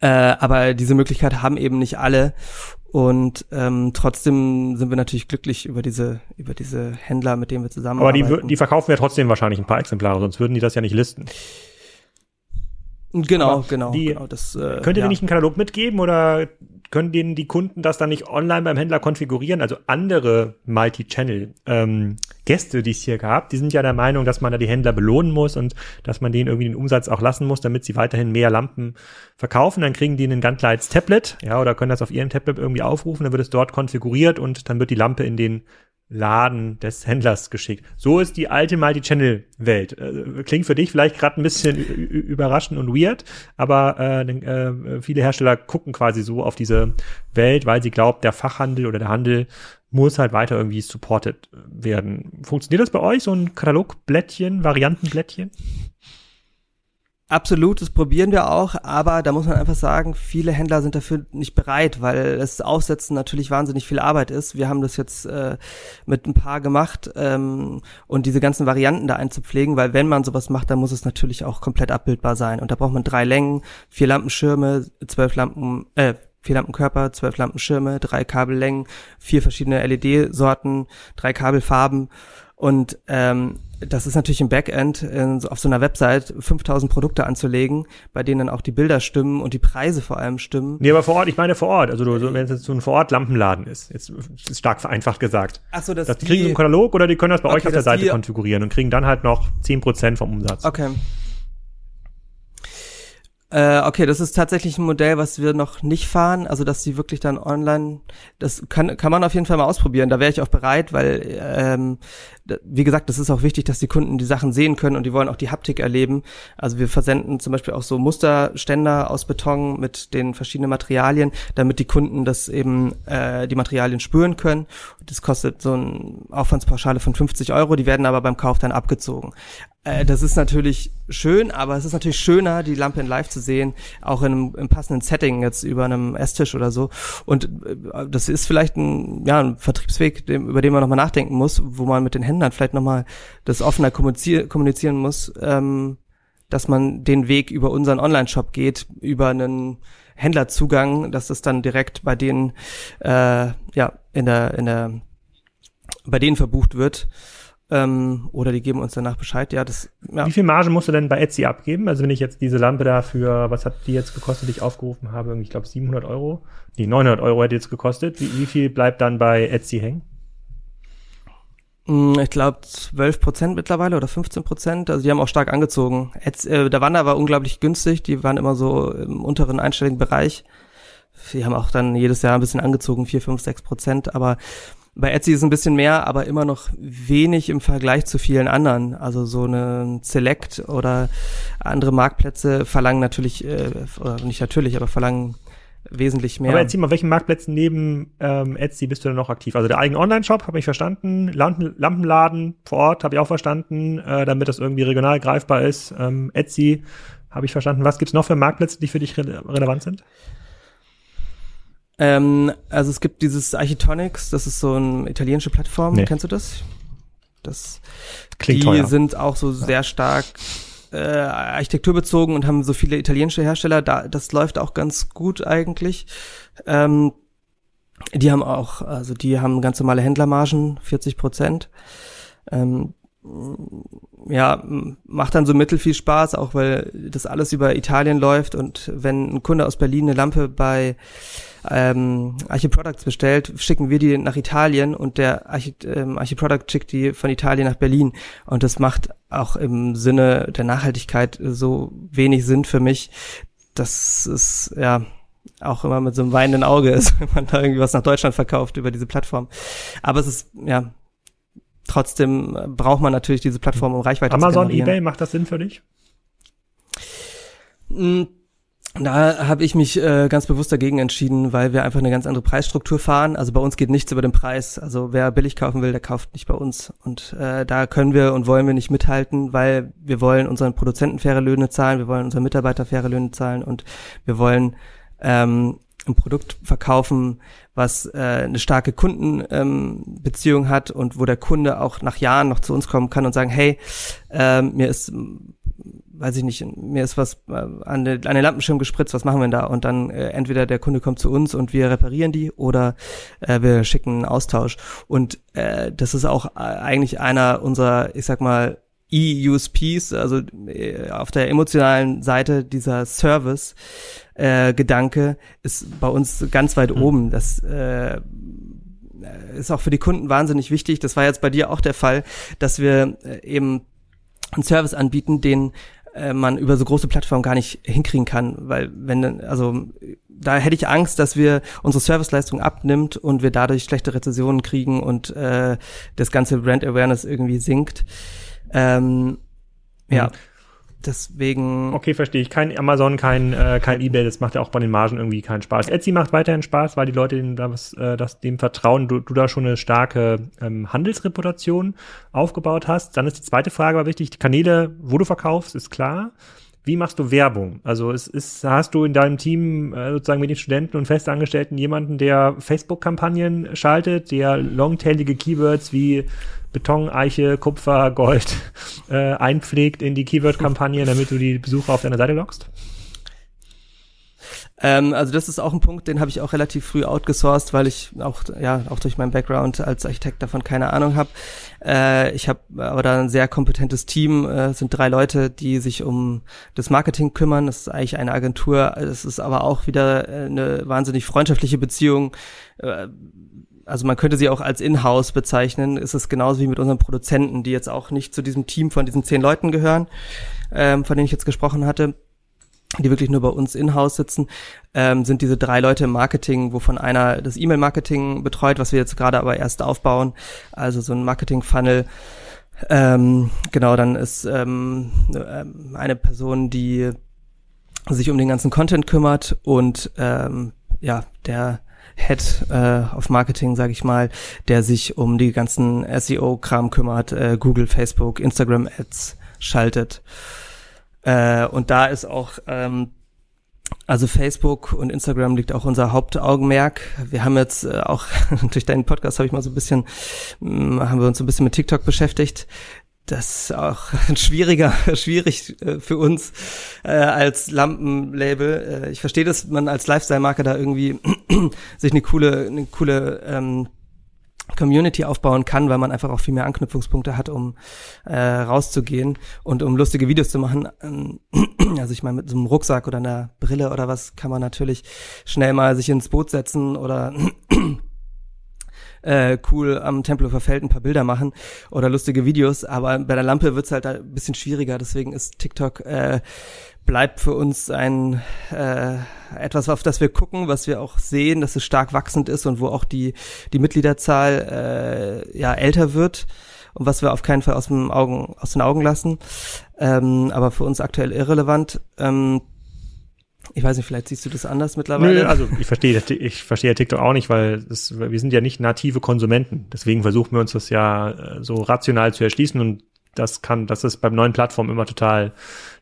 Speaker 2: Äh, aber diese Möglichkeit haben eben nicht alle. Und ähm, trotzdem sind wir natürlich glücklich über diese über diese Händler, mit denen wir zusammenarbeiten.
Speaker 1: Aber die, die verkaufen ja trotzdem wahrscheinlich ein paar Exemplare, sonst würden die das ja nicht listen.
Speaker 2: Genau, Aber genau.
Speaker 1: Die,
Speaker 2: genau
Speaker 1: das, äh, könnt ihr ja. nicht einen Katalog mitgeben oder können denen die Kunden das dann nicht online beim Händler konfigurieren? Also andere Multi-Channel-Gäste, ähm, die es hier gab, die sind ja der Meinung, dass man da die Händler belohnen muss und dass man denen irgendwie den Umsatz auch lassen muss, damit sie weiterhin mehr Lampen verkaufen. Dann kriegen die einen Gunlights Tablet, ja, oder können das auf ihrem Tablet irgendwie aufrufen, dann wird es dort konfiguriert und dann wird die Lampe in den Laden des Händlers geschickt. So ist die alte Multi-Channel-Welt. Äh, klingt für dich vielleicht gerade ein bisschen überraschend und weird, aber äh, äh, viele Hersteller gucken quasi so auf diese Welt, weil sie glaubt, der Fachhandel oder der Handel muss halt weiter irgendwie supported werden. Funktioniert das bei euch, so ein Katalogblättchen, Variantenblättchen?
Speaker 2: Absolut, das probieren wir auch, aber da muss man einfach sagen, viele Händler sind dafür nicht bereit, weil das Aufsetzen natürlich wahnsinnig viel Arbeit ist. Wir haben das jetzt äh, mit ein paar gemacht ähm, und diese ganzen Varianten da einzupflegen, weil wenn man sowas macht, dann muss es natürlich auch komplett abbildbar sein. Und da braucht man drei Längen, vier Lampenschirme, zwölf Lampen, äh, vier Lampenkörper, zwölf Lampenschirme, drei Kabellängen, vier verschiedene LED-Sorten, drei Kabelfarben und ähm, das ist natürlich im Backend in, auf so einer Website 5000 Produkte anzulegen, bei denen auch die Bilder stimmen und die Preise vor allem stimmen.
Speaker 1: Nee, aber vor Ort, ich meine vor Ort. Also du, wenn es jetzt so ein vor Ort Lampenladen ist, jetzt ist stark vereinfacht gesagt.
Speaker 2: Ach so, das
Speaker 1: die, kriegen so einen Katalog oder die können das bei okay, euch auf der Seite konfigurieren und kriegen dann halt noch 10% vom Umsatz.
Speaker 2: Okay. Äh, okay, das ist tatsächlich ein Modell, was wir noch nicht fahren. Also, dass sie wirklich dann online, das kann, kann man auf jeden Fall mal ausprobieren. Da wäre ich auch bereit, weil, ähm, wie gesagt, das ist auch wichtig, dass die Kunden die Sachen sehen können und die wollen auch die Haptik erleben. Also, wir versenden zum Beispiel auch so Musterständer aus Beton mit den verschiedenen Materialien, damit die Kunden das eben, äh, die Materialien spüren können. Das kostet so eine Aufwandspauschale von 50 Euro, die werden aber beim Kauf dann abgezogen. Äh, das ist natürlich schön, aber es ist natürlich schöner, die Lampe in Live zu sehen, auch in einem, im passenden Setting jetzt über einem Esstisch oder so. Und äh, das ist vielleicht ein, ja, ein Vertriebsweg, dem, über den man nochmal nachdenken muss, wo man mit den Händlern vielleicht nochmal das offener kommunizieren, kommunizieren muss, ähm, dass man den Weg über unseren Online-Shop geht, über einen Händlerzugang, dass das dann direkt bei denen, äh, ja, in der, in der, bei denen verbucht wird. Ähm, oder die geben uns danach Bescheid. Ja, das, ja.
Speaker 1: Wie viel Marge musst du denn bei Etsy abgeben? Also wenn ich jetzt diese Lampe dafür, was hat die jetzt gekostet, die ich aufgerufen habe? Ich glaube 700 Euro. Nee, 900 Euro hätte jetzt gekostet. Wie, wie viel bleibt dann bei Etsy hängen?
Speaker 2: Mm, ich glaube 12 Prozent mittlerweile oder 15 Prozent. Also die haben auch stark angezogen. Etsy, äh, der Wander war unglaublich günstig. Die waren immer so im unteren einstelligen Bereich. Die haben auch dann jedes Jahr ein bisschen angezogen, 4, 5, 6 Prozent. Aber bei Etsy ist ein bisschen mehr, aber immer noch wenig im Vergleich zu vielen anderen. Also so eine Select oder andere Marktplätze verlangen natürlich, äh, oder nicht natürlich, aber verlangen wesentlich mehr.
Speaker 1: Aber erzähl mal, welchen Marktplätzen neben ähm, Etsy bist du denn noch aktiv? Also der eigene Online-Shop, habe ich verstanden. Lampen, Lampenladen vor Ort, habe ich auch verstanden, äh, damit das irgendwie regional greifbar ist. Ähm, Etsy Habe ich verstanden. Was gibt's noch für Marktplätze, die für dich re relevant sind?
Speaker 2: Ähm, also es gibt dieses Architonics, das ist so eine italienische Plattform. Nee. Kennst du das? Das Klingt die teuer. sind auch so sehr stark äh, architekturbezogen und haben so viele italienische Hersteller. Da, das läuft auch ganz gut eigentlich. Ähm, die haben auch, also die haben ganz normale Händlermargen, 40 Prozent. Ähm, ja, macht dann so mittel viel Spaß, auch weil das alles über Italien läuft und wenn ein Kunde aus Berlin eine Lampe bei ähm, Archiproducts bestellt, schicken wir die nach Italien und der Archi, ähm, Archiproduct schickt die von Italien nach Berlin und das macht auch im Sinne der Nachhaltigkeit so wenig Sinn für mich, dass es ja auch immer mit so einem weinenden Auge ist, wenn man da irgendwie was nach Deutschland verkauft über diese Plattform. Aber es ist, ja, trotzdem braucht man natürlich diese Plattform, um Reichweite
Speaker 1: Amazon, zu generieren. Amazon, eBay, macht das Sinn für dich?
Speaker 2: Mm, da habe ich mich äh, ganz bewusst dagegen entschieden, weil wir einfach eine ganz andere Preisstruktur fahren. Also bei uns geht nichts über den Preis. Also wer billig kaufen will, der kauft nicht bei uns. Und äh, da können wir und wollen wir nicht mithalten, weil wir wollen unseren Produzenten faire Löhne zahlen, wir wollen unseren Mitarbeiter faire Löhne zahlen und wir wollen ähm, ein Produkt verkaufen, was äh, eine starke Kundenbeziehung ähm, hat und wo der Kunde auch nach Jahren noch zu uns kommen kann und sagen, hey, ähm, mir ist weiß ich nicht, mir ist was äh, an, den, an den Lampenschirm gespritzt, was machen wir denn da? Und dann äh, entweder der Kunde kommt zu uns und wir reparieren die oder äh, wir schicken einen Austausch. Und äh, das ist auch äh, eigentlich einer unserer, ich sag mal, E-USPs, also äh, auf der emotionalen Seite dieser Service äh, Gedanke ist bei uns ganz weit mhm. oben. Das äh, ist auch für die Kunden wahnsinnig wichtig. Das war jetzt bei dir auch der Fall, dass wir äh, eben einen Service anbieten, den äh, man über so große Plattformen gar nicht hinkriegen kann, weil wenn also da hätte ich Angst, dass wir unsere Serviceleistung abnimmt und wir dadurch schlechte Rezessionen kriegen und äh, das ganze Brand Awareness irgendwie sinkt. Ähm, ja. Mhm. Deswegen.
Speaker 1: Okay, verstehe ich. Kein Amazon, kein, äh, kein Ebay, das macht ja auch bei den Margen irgendwie keinen Spaß. Etsy macht weiterhin Spaß, weil die Leute dem, das, äh, das, dem vertrauen, du, du da schon eine starke ähm, Handelsreputation aufgebaut hast. Dann ist die zweite Frage aber wichtig, die Kanäle, wo du verkaufst, ist klar. Wie machst du Werbung? Also es ist, hast du in deinem Team äh, sozusagen mit den Studenten und Festangestellten jemanden, der Facebook-Kampagnen schaltet, der longtailige Keywords wie Beton, Eiche, Kupfer, Gold äh, einpflegt in die Keyword-Kampagne, damit du die Besucher auf deine Seite lockst?
Speaker 2: Ähm, also das ist auch ein Punkt, den habe ich auch relativ früh outgesourced, weil ich auch ja auch durch meinen Background als Architekt davon keine Ahnung habe. Äh, ich habe aber da ein sehr kompetentes Team. Äh, es sind drei Leute, die sich um das Marketing kümmern. Das ist eigentlich eine Agentur. Es ist aber auch wieder äh, eine wahnsinnig freundschaftliche Beziehung. Äh, also man könnte sie auch als Inhouse bezeichnen, ist es genauso wie mit unseren Produzenten, die jetzt auch nicht zu diesem Team von diesen zehn Leuten gehören, ähm, von denen ich jetzt gesprochen hatte, die wirklich nur bei uns in-house sitzen, ähm, sind diese drei Leute im Marketing, wovon einer das E-Mail-Marketing betreut, was wir jetzt gerade aber erst aufbauen, also so ein Marketing-Funnel. Ähm, genau, dann ist ähm, ähm eine Person, die sich um den ganzen Content kümmert und ähm, ja, der Head äh, of Marketing, sage ich mal, der sich um die ganzen SEO-Kram kümmert, äh, Google, Facebook, Instagram Ads schaltet. Äh, und da ist auch ähm, also Facebook und Instagram liegt auch unser Hauptaugenmerk. Wir haben jetzt äh, auch durch deinen Podcast habe ich mal so ein bisschen mh, mm, haben wir uns so ein bisschen mit TikTok beschäftigt das ist auch schwieriger, schwierig äh, für uns äh, als Lampenlabel. Äh, ich verstehe, dass man als Lifestyle-Marke da irgendwie sich eine coole, eine coole ähm, Community aufbauen kann, weil man einfach auch viel mehr Anknüpfungspunkte hat, um äh, rauszugehen und um lustige Videos zu machen. Ähm, also ich meine, mit so einem Rucksack oder einer Brille oder was kann man natürlich schnell mal sich ins Boot setzen oder äh, cool am Tempelhofer Feld ein paar Bilder machen oder lustige Videos, aber bei der Lampe wird's halt ein bisschen schwieriger, deswegen ist TikTok äh, bleibt für uns ein äh, etwas, auf das wir gucken, was wir auch sehen, dass es stark wachsend ist und wo auch die die Mitgliederzahl äh, ja älter wird und was wir auf keinen Fall aus dem Augen aus den Augen lassen, ähm, aber für uns aktuell irrelevant. Ähm, ich weiß nicht, vielleicht siehst du das anders mittlerweile. Nö,
Speaker 1: also ich verstehe, ich verstehe TikTok auch nicht, weil das, wir sind ja nicht native Konsumenten. Deswegen versuchen wir uns das ja äh, so rational zu erschließen und das kann, das ist beim neuen Plattform immer total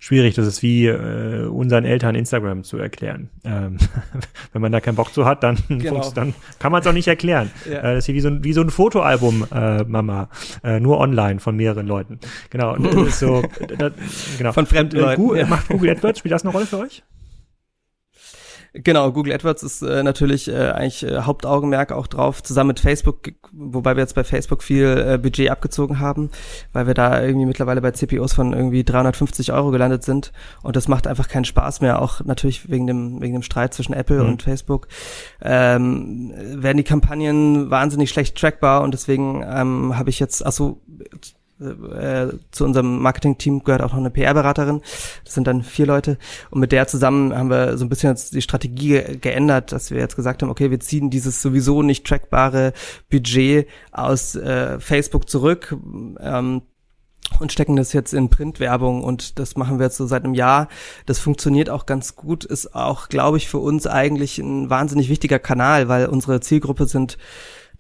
Speaker 1: schwierig. Das ist wie äh, unseren Eltern Instagram zu erklären. Ähm, wenn man da keinen Bock zu hat, dann, genau. dann kann man es auch nicht erklären. Ja. Äh, das ist wie so ein, wie so ein Fotoalbum, äh, Mama, äh, nur online von mehreren Leuten. Genau. Und das ist so,
Speaker 2: das, genau. Von fremden äh, Leuten.
Speaker 1: Google, ja. Macht Google AdWords, spielt das eine Rolle für euch?
Speaker 2: Genau, Google AdWords ist äh, natürlich äh, eigentlich äh, Hauptaugenmerk auch drauf, zusammen mit Facebook, wobei wir jetzt bei Facebook viel äh, Budget abgezogen haben, weil wir da irgendwie mittlerweile bei CPOs von irgendwie 350 Euro gelandet sind und das macht einfach keinen Spaß mehr, auch natürlich wegen dem, wegen dem Streit zwischen Apple mhm. und Facebook, ähm, werden die Kampagnen wahnsinnig schlecht trackbar und deswegen ähm, habe ich jetzt, achso, äh, zu unserem Marketing-Team gehört auch noch eine PR-Beraterin. Das sind dann vier Leute. Und mit der zusammen haben wir so ein bisschen die Strategie geändert, dass wir jetzt gesagt haben, okay, wir ziehen dieses sowieso nicht trackbare Budget aus äh, Facebook zurück. Ähm, und stecken das jetzt in Printwerbung und das machen wir jetzt so seit einem Jahr. Das funktioniert auch ganz gut, ist auch, glaube ich, für uns eigentlich ein wahnsinnig wichtiger Kanal, weil unsere Zielgruppe sind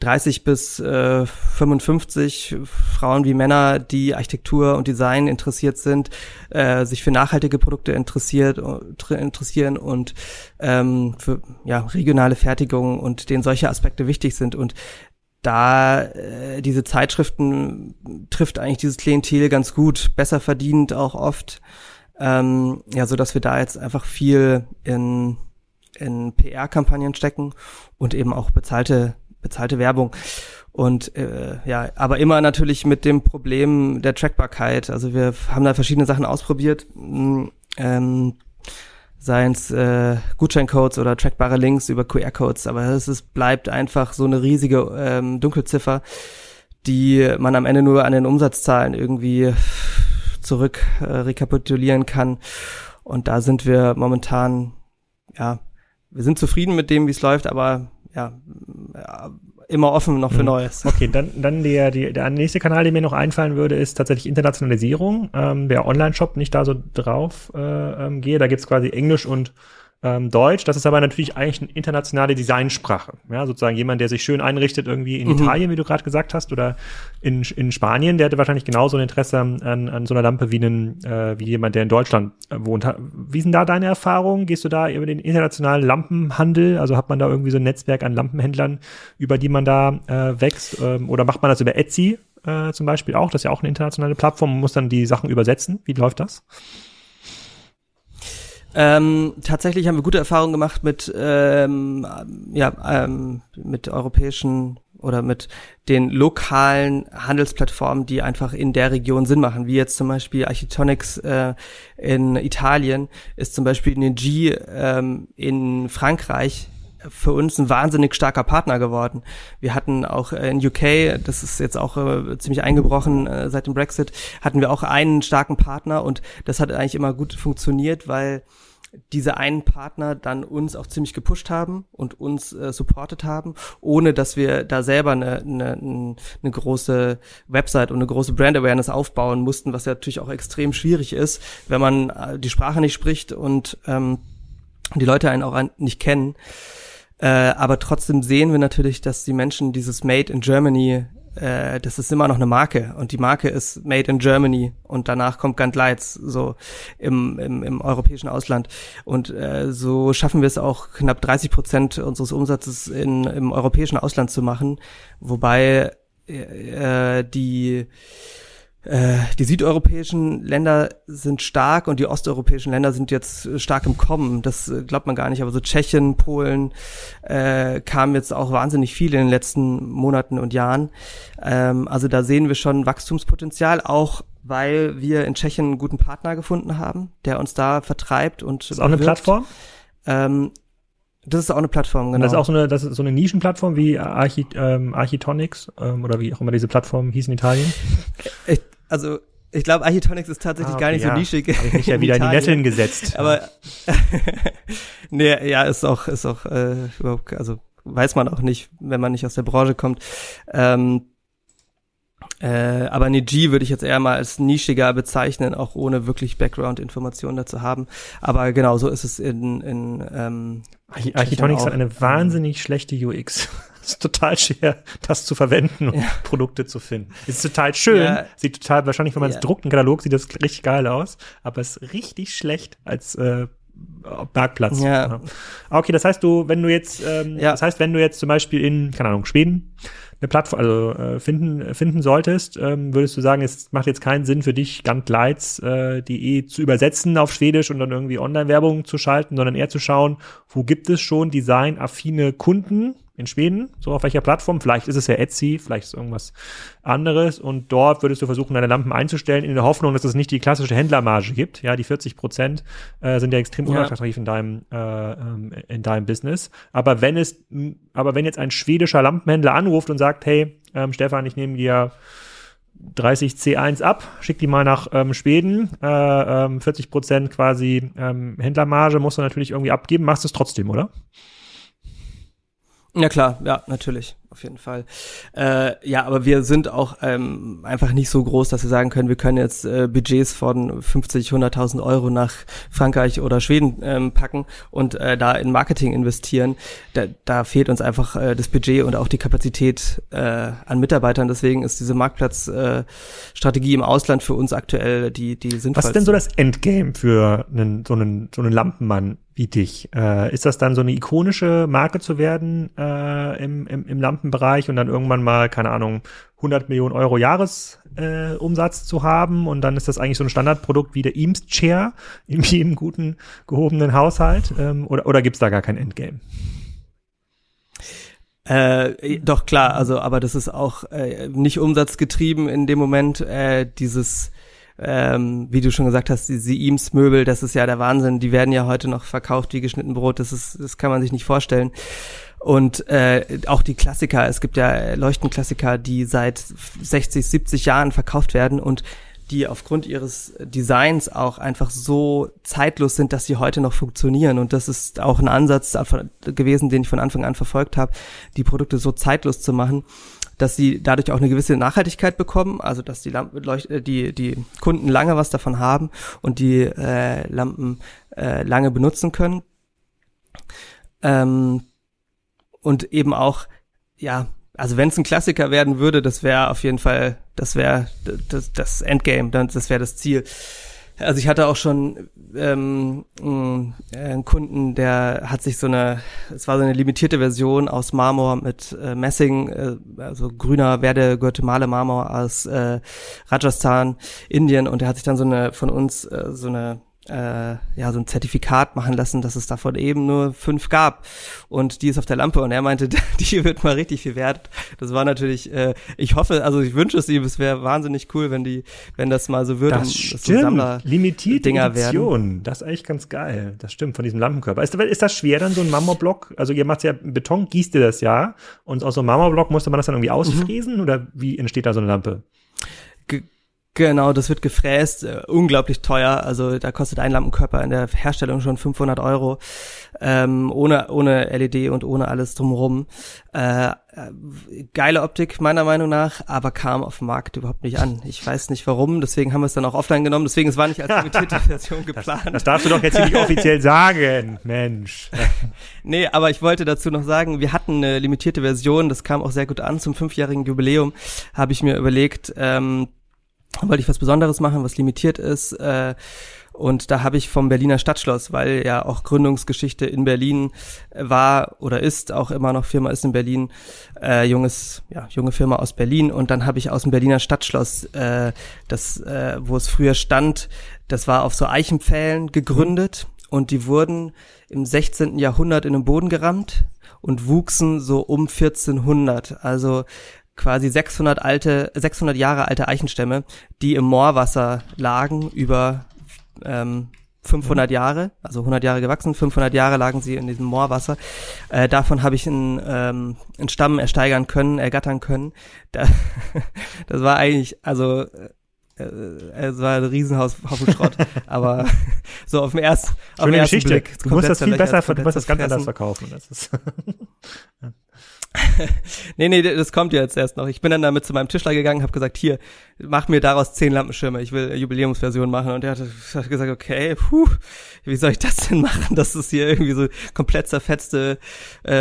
Speaker 2: 30 bis äh, 55 Frauen wie Männer, die Architektur und Design interessiert sind, äh, sich für nachhaltige Produkte interessiert, interessieren und ähm, für ja, regionale Fertigung und denen solche Aspekte wichtig sind. Und da äh, diese Zeitschriften trifft eigentlich dieses Klientel ganz gut, besser verdient auch oft. Ähm, ja, so dass wir da jetzt einfach viel in in PR-Kampagnen stecken und eben auch bezahlte bezahlte Werbung. Und äh, ja, aber immer natürlich mit dem Problem der Trackbarkeit. Also wir haben da verschiedene Sachen ausprobiert, mm, ähm, seien es äh, Gutscheincodes oder trackbare Links über QR-Codes, aber es ist, bleibt einfach so eine riesige ähm, Dunkelziffer, die man am Ende nur an den Umsatzzahlen irgendwie zurück äh, rekapitulieren kann. Und da sind wir momentan, ja, wir sind zufrieden mit dem, wie es läuft, aber ja, immer offen noch für hm. Neues.
Speaker 1: Okay, dann, dann der, die, der nächste Kanal, der mir noch einfallen würde, ist tatsächlich Internationalisierung. Ähm, der Online-Shop nicht da so drauf äh, ähm, gehe. Da gibt's quasi Englisch und ähm, Deutsch. Das ist aber natürlich eigentlich eine internationale Designsprache. Ja, sozusagen jemand, der sich schön einrichtet irgendwie in mhm. Italien, wie du gerade gesagt hast, oder in, in Spanien, der hätte wahrscheinlich genauso ein Interesse an, an so einer Lampe wie, einen, äh, wie jemand, der in Deutschland äh, wohnt. Wie sind da deine Erfahrungen? Gehst du da über den internationalen Lampenhandel? Also hat man da irgendwie so ein Netzwerk an Lampenhändlern, über die man da äh, wächst? Ähm, oder macht man das über Etsy äh, zum Beispiel auch? Das ist ja auch eine internationale Plattform. Man muss dann die Sachen übersetzen. Wie läuft das?
Speaker 2: Ähm, tatsächlich haben wir gute Erfahrungen gemacht mit, ähm, ja, ähm, mit europäischen oder mit den lokalen Handelsplattformen, die einfach in der Region Sinn machen, wie jetzt zum Beispiel Architectonics äh, in Italien, ist zum Beispiel G ähm, in Frankreich für uns ein wahnsinnig starker Partner geworden. Wir hatten auch in UK, das ist jetzt auch äh, ziemlich eingebrochen äh, seit dem Brexit, hatten wir auch einen starken Partner und das hat eigentlich immer gut funktioniert, weil diese einen Partner dann uns auch ziemlich gepusht haben und uns äh, supportet haben, ohne dass wir da selber eine, eine, eine große Website und eine große Brand Awareness aufbauen mussten, was ja natürlich auch extrem schwierig ist, wenn man äh, die Sprache nicht spricht und ähm, die Leute einen auch nicht kennen. Äh, aber trotzdem sehen wir natürlich, dass die Menschen dieses Made in Germany äh, das ist immer noch eine Marke und die Marke ist Made in Germany und danach kommt Gant Lights so im, im, im europäischen Ausland. Und äh, so schaffen wir es auch knapp 30 Prozent unseres Umsatzes in, im europäischen Ausland zu machen, wobei äh, die äh, die südeuropäischen Länder sind stark und die osteuropäischen Länder sind jetzt stark im Kommen. Das äh, glaubt man gar nicht. Aber so Tschechien, Polen äh, kamen jetzt auch wahnsinnig viel in den letzten Monaten und Jahren. Ähm, also da sehen wir schon Wachstumspotenzial, auch weil wir in Tschechien einen guten Partner gefunden haben, der uns da vertreibt und.
Speaker 1: Ist auch eine Plattform?
Speaker 2: Ähm, das ist auch eine Plattform,
Speaker 1: genau. Und das ist auch so eine, das ist so eine Nischenplattform wie Archi, ähm, Architonics ähm, oder wie auch immer diese Plattform hieß in Italien.
Speaker 2: Ich, also ich glaube, Architonics ist tatsächlich ah, okay, gar nicht ja. so nischig.
Speaker 1: Habe ich mich ja wieder in, in die Netteln gesetzt.
Speaker 2: Aber nee, ja, ist auch, ist auch äh, überhaupt, also weiß man auch nicht, wenn man nicht aus der Branche kommt. Ähm, äh, aber eine G würde ich jetzt eher mal als nischiger bezeichnen, auch ohne wirklich Background-Informationen dazu haben. Aber genau, so ist es in, in
Speaker 1: ähm, Architonics hat eine wahnsinnig schlechte UX. es ist total schwer, das zu verwenden und ja. Produkte zu finden. Es ist total schön, ja. sieht total, wahrscheinlich, wenn man es ja. druckt, einen Katalog, sieht das richtig geil aus, aber es ist richtig schlecht als äh, Marktplatz. Ja. Okay, das heißt, du, wenn du jetzt, ähm, das heißt, wenn du jetzt zum Beispiel in, keine Ahnung, Schweden eine Plattform also, äh, finden, finden solltest, ähm, würdest du sagen, es macht jetzt keinen Sinn für dich, gantlights.de äh, zu übersetzen auf Schwedisch und dann irgendwie Online-Werbung zu schalten, sondern eher zu schauen, wo gibt es schon designaffine Kunden, in Schweden, so auf welcher Plattform. Vielleicht ist es ja Etsy, vielleicht ist es irgendwas anderes. Und dort würdest du versuchen, deine Lampen einzustellen, in der Hoffnung, dass es nicht die klassische Händlermarge gibt. Ja, die 40 Prozent äh, sind ja extrem ja. unattraktiv in deinem, äh, ähm, in deinem Business. Aber wenn es, aber wenn jetzt ein schwedischer Lampenhändler anruft und sagt, hey, ähm, Stefan, ich nehme dir 30 C1 ab, schick die mal nach ähm, Schweden, äh, ähm, 40 Prozent quasi ähm, Händlermarge musst du natürlich irgendwie abgeben, machst du es trotzdem, oder?
Speaker 2: Ja klar, ja, natürlich auf jeden Fall. Äh, ja, aber wir sind auch ähm, einfach nicht so groß, dass wir sagen können, wir können jetzt äh, Budgets von 50, 100.000 Euro nach Frankreich oder Schweden ähm, packen und äh, da in Marketing investieren. Da, da fehlt uns einfach äh, das Budget und auch die Kapazität äh, an Mitarbeitern. Deswegen ist diese Marktplatzstrategie äh, im Ausland für uns aktuell die, die sinnvollste.
Speaker 1: Was ist denn so das Endgame für einen, so, einen, so einen Lampenmann wie dich? Äh, ist das dann so eine ikonische Marke zu werden äh, im, im, im Lampen Bereich und dann irgendwann mal, keine Ahnung, 100 Millionen Euro Jahresumsatz äh, zu haben und dann ist das eigentlich so ein Standardprodukt wie der Eames Chair in jedem guten, gehobenen Haushalt ähm, oder, oder gibt's da gar kein Endgame?
Speaker 2: Äh, doch klar, also aber das ist auch äh, nicht umsatzgetrieben in dem Moment äh, dieses ähm, wie du schon gesagt hast, diese Eames Möbel, das ist ja der Wahnsinn. Die werden ja heute noch verkauft wie geschnitten Brot. Das ist, das kann man sich nicht vorstellen. Und äh, auch die Klassiker, es gibt ja Leuchtenklassiker, die seit 60, 70 Jahren verkauft werden und die aufgrund ihres Designs auch einfach so zeitlos sind, dass sie heute noch funktionieren. Und das ist auch ein Ansatz gewesen, den ich von Anfang an verfolgt habe, die Produkte so zeitlos zu machen, dass sie dadurch auch eine gewisse Nachhaltigkeit bekommen, also dass die Lampen, äh, die, die Kunden lange was davon haben und die äh, Lampen äh, lange benutzen können. Ähm, und eben auch, ja, also wenn es ein Klassiker werden würde, das wäre auf jeden Fall, das wäre das, das Endgame, das wäre das Ziel. Also ich hatte auch schon ähm, einen Kunden, der hat sich so eine, es war so eine limitierte Version aus Marmor mit äh, Messing, äh, also grüner Werde Guatemala Marmor aus äh, Rajasthan, Indien und der hat sich dann so eine von uns äh, so eine äh, ja so ein Zertifikat machen lassen, dass es davon eben nur fünf gab und die ist auf der Lampe und er meinte, die wird mal richtig viel wert. Das war natürlich, äh, ich hoffe, also ich wünsche es ihm, es wäre wahnsinnig cool, wenn die, wenn das mal so wird,
Speaker 1: das stimmt. so Sammler limitierte Dinger Edition. Werden. Das ist eigentlich ganz geil. Das stimmt von diesem Lampenkörper. Ist, ist das schwer dann so ein Marmorblock? Also ihr macht ja Beton, gießt ihr das ja und aus so einem Marmorblock musste man das dann irgendwie ausfräsen mhm. oder wie entsteht da so eine Lampe?
Speaker 2: Genau, das wird gefräst, äh, unglaublich teuer. Also da kostet ein Lampenkörper in der Herstellung schon 500 Euro, ähm, ohne ohne LED und ohne alles drumherum. Äh, äh, geile Optik meiner Meinung nach, aber kam auf dem Markt überhaupt nicht an. Ich weiß nicht warum, deswegen haben wir es dann auch offline genommen. Deswegen es war nicht als limitierte Version geplant.
Speaker 1: Das, das, darfst du doch jetzt nicht offiziell sagen, Mensch.
Speaker 2: nee, aber ich wollte dazu noch sagen, wir hatten eine limitierte Version, das kam auch sehr gut an zum fünfjährigen Jubiläum. Habe ich mir überlegt. Ähm, wollte ich was Besonderes machen, was limitiert ist. Äh, und da habe ich vom Berliner Stadtschloss, weil ja auch Gründungsgeschichte in Berlin war oder ist, auch immer noch Firma ist in Berlin, äh, junges, ja, junge Firma aus Berlin. Und dann habe ich aus dem Berliner Stadtschloss, äh, das, äh, wo es früher stand, das war auf so Eichenpfählen gegründet und die wurden im 16. Jahrhundert in den Boden gerammt und wuchsen so um 1400. Also quasi 600 alte, 600 Jahre alte Eichenstämme, die im Moorwasser lagen über ähm, 500 mhm. Jahre, also 100 Jahre gewachsen, 500 Jahre lagen sie in diesem Moorwasser. Äh, davon habe ich einen, ähm, einen Stamm ersteigern können, ergattern können. Da, das war eigentlich, also äh, es war ein Riesenhaus Haufen Schrott, aber so auf dem ersten, auf
Speaker 1: dem ersten Geschichte. Blick. Du musst das viel besser, du musst das ganz anders verkaufen. Das ist
Speaker 2: nee, nee, das kommt jetzt erst noch. Ich bin dann damit zu meinem Tischler gegangen, habe gesagt, hier, mach mir daraus zehn Lampenschirme, ich will Jubiläumsversion machen. Und er hat, hat gesagt, okay, puh, wie soll ich das denn machen? Das ist hier irgendwie so komplett zerfetzte äh,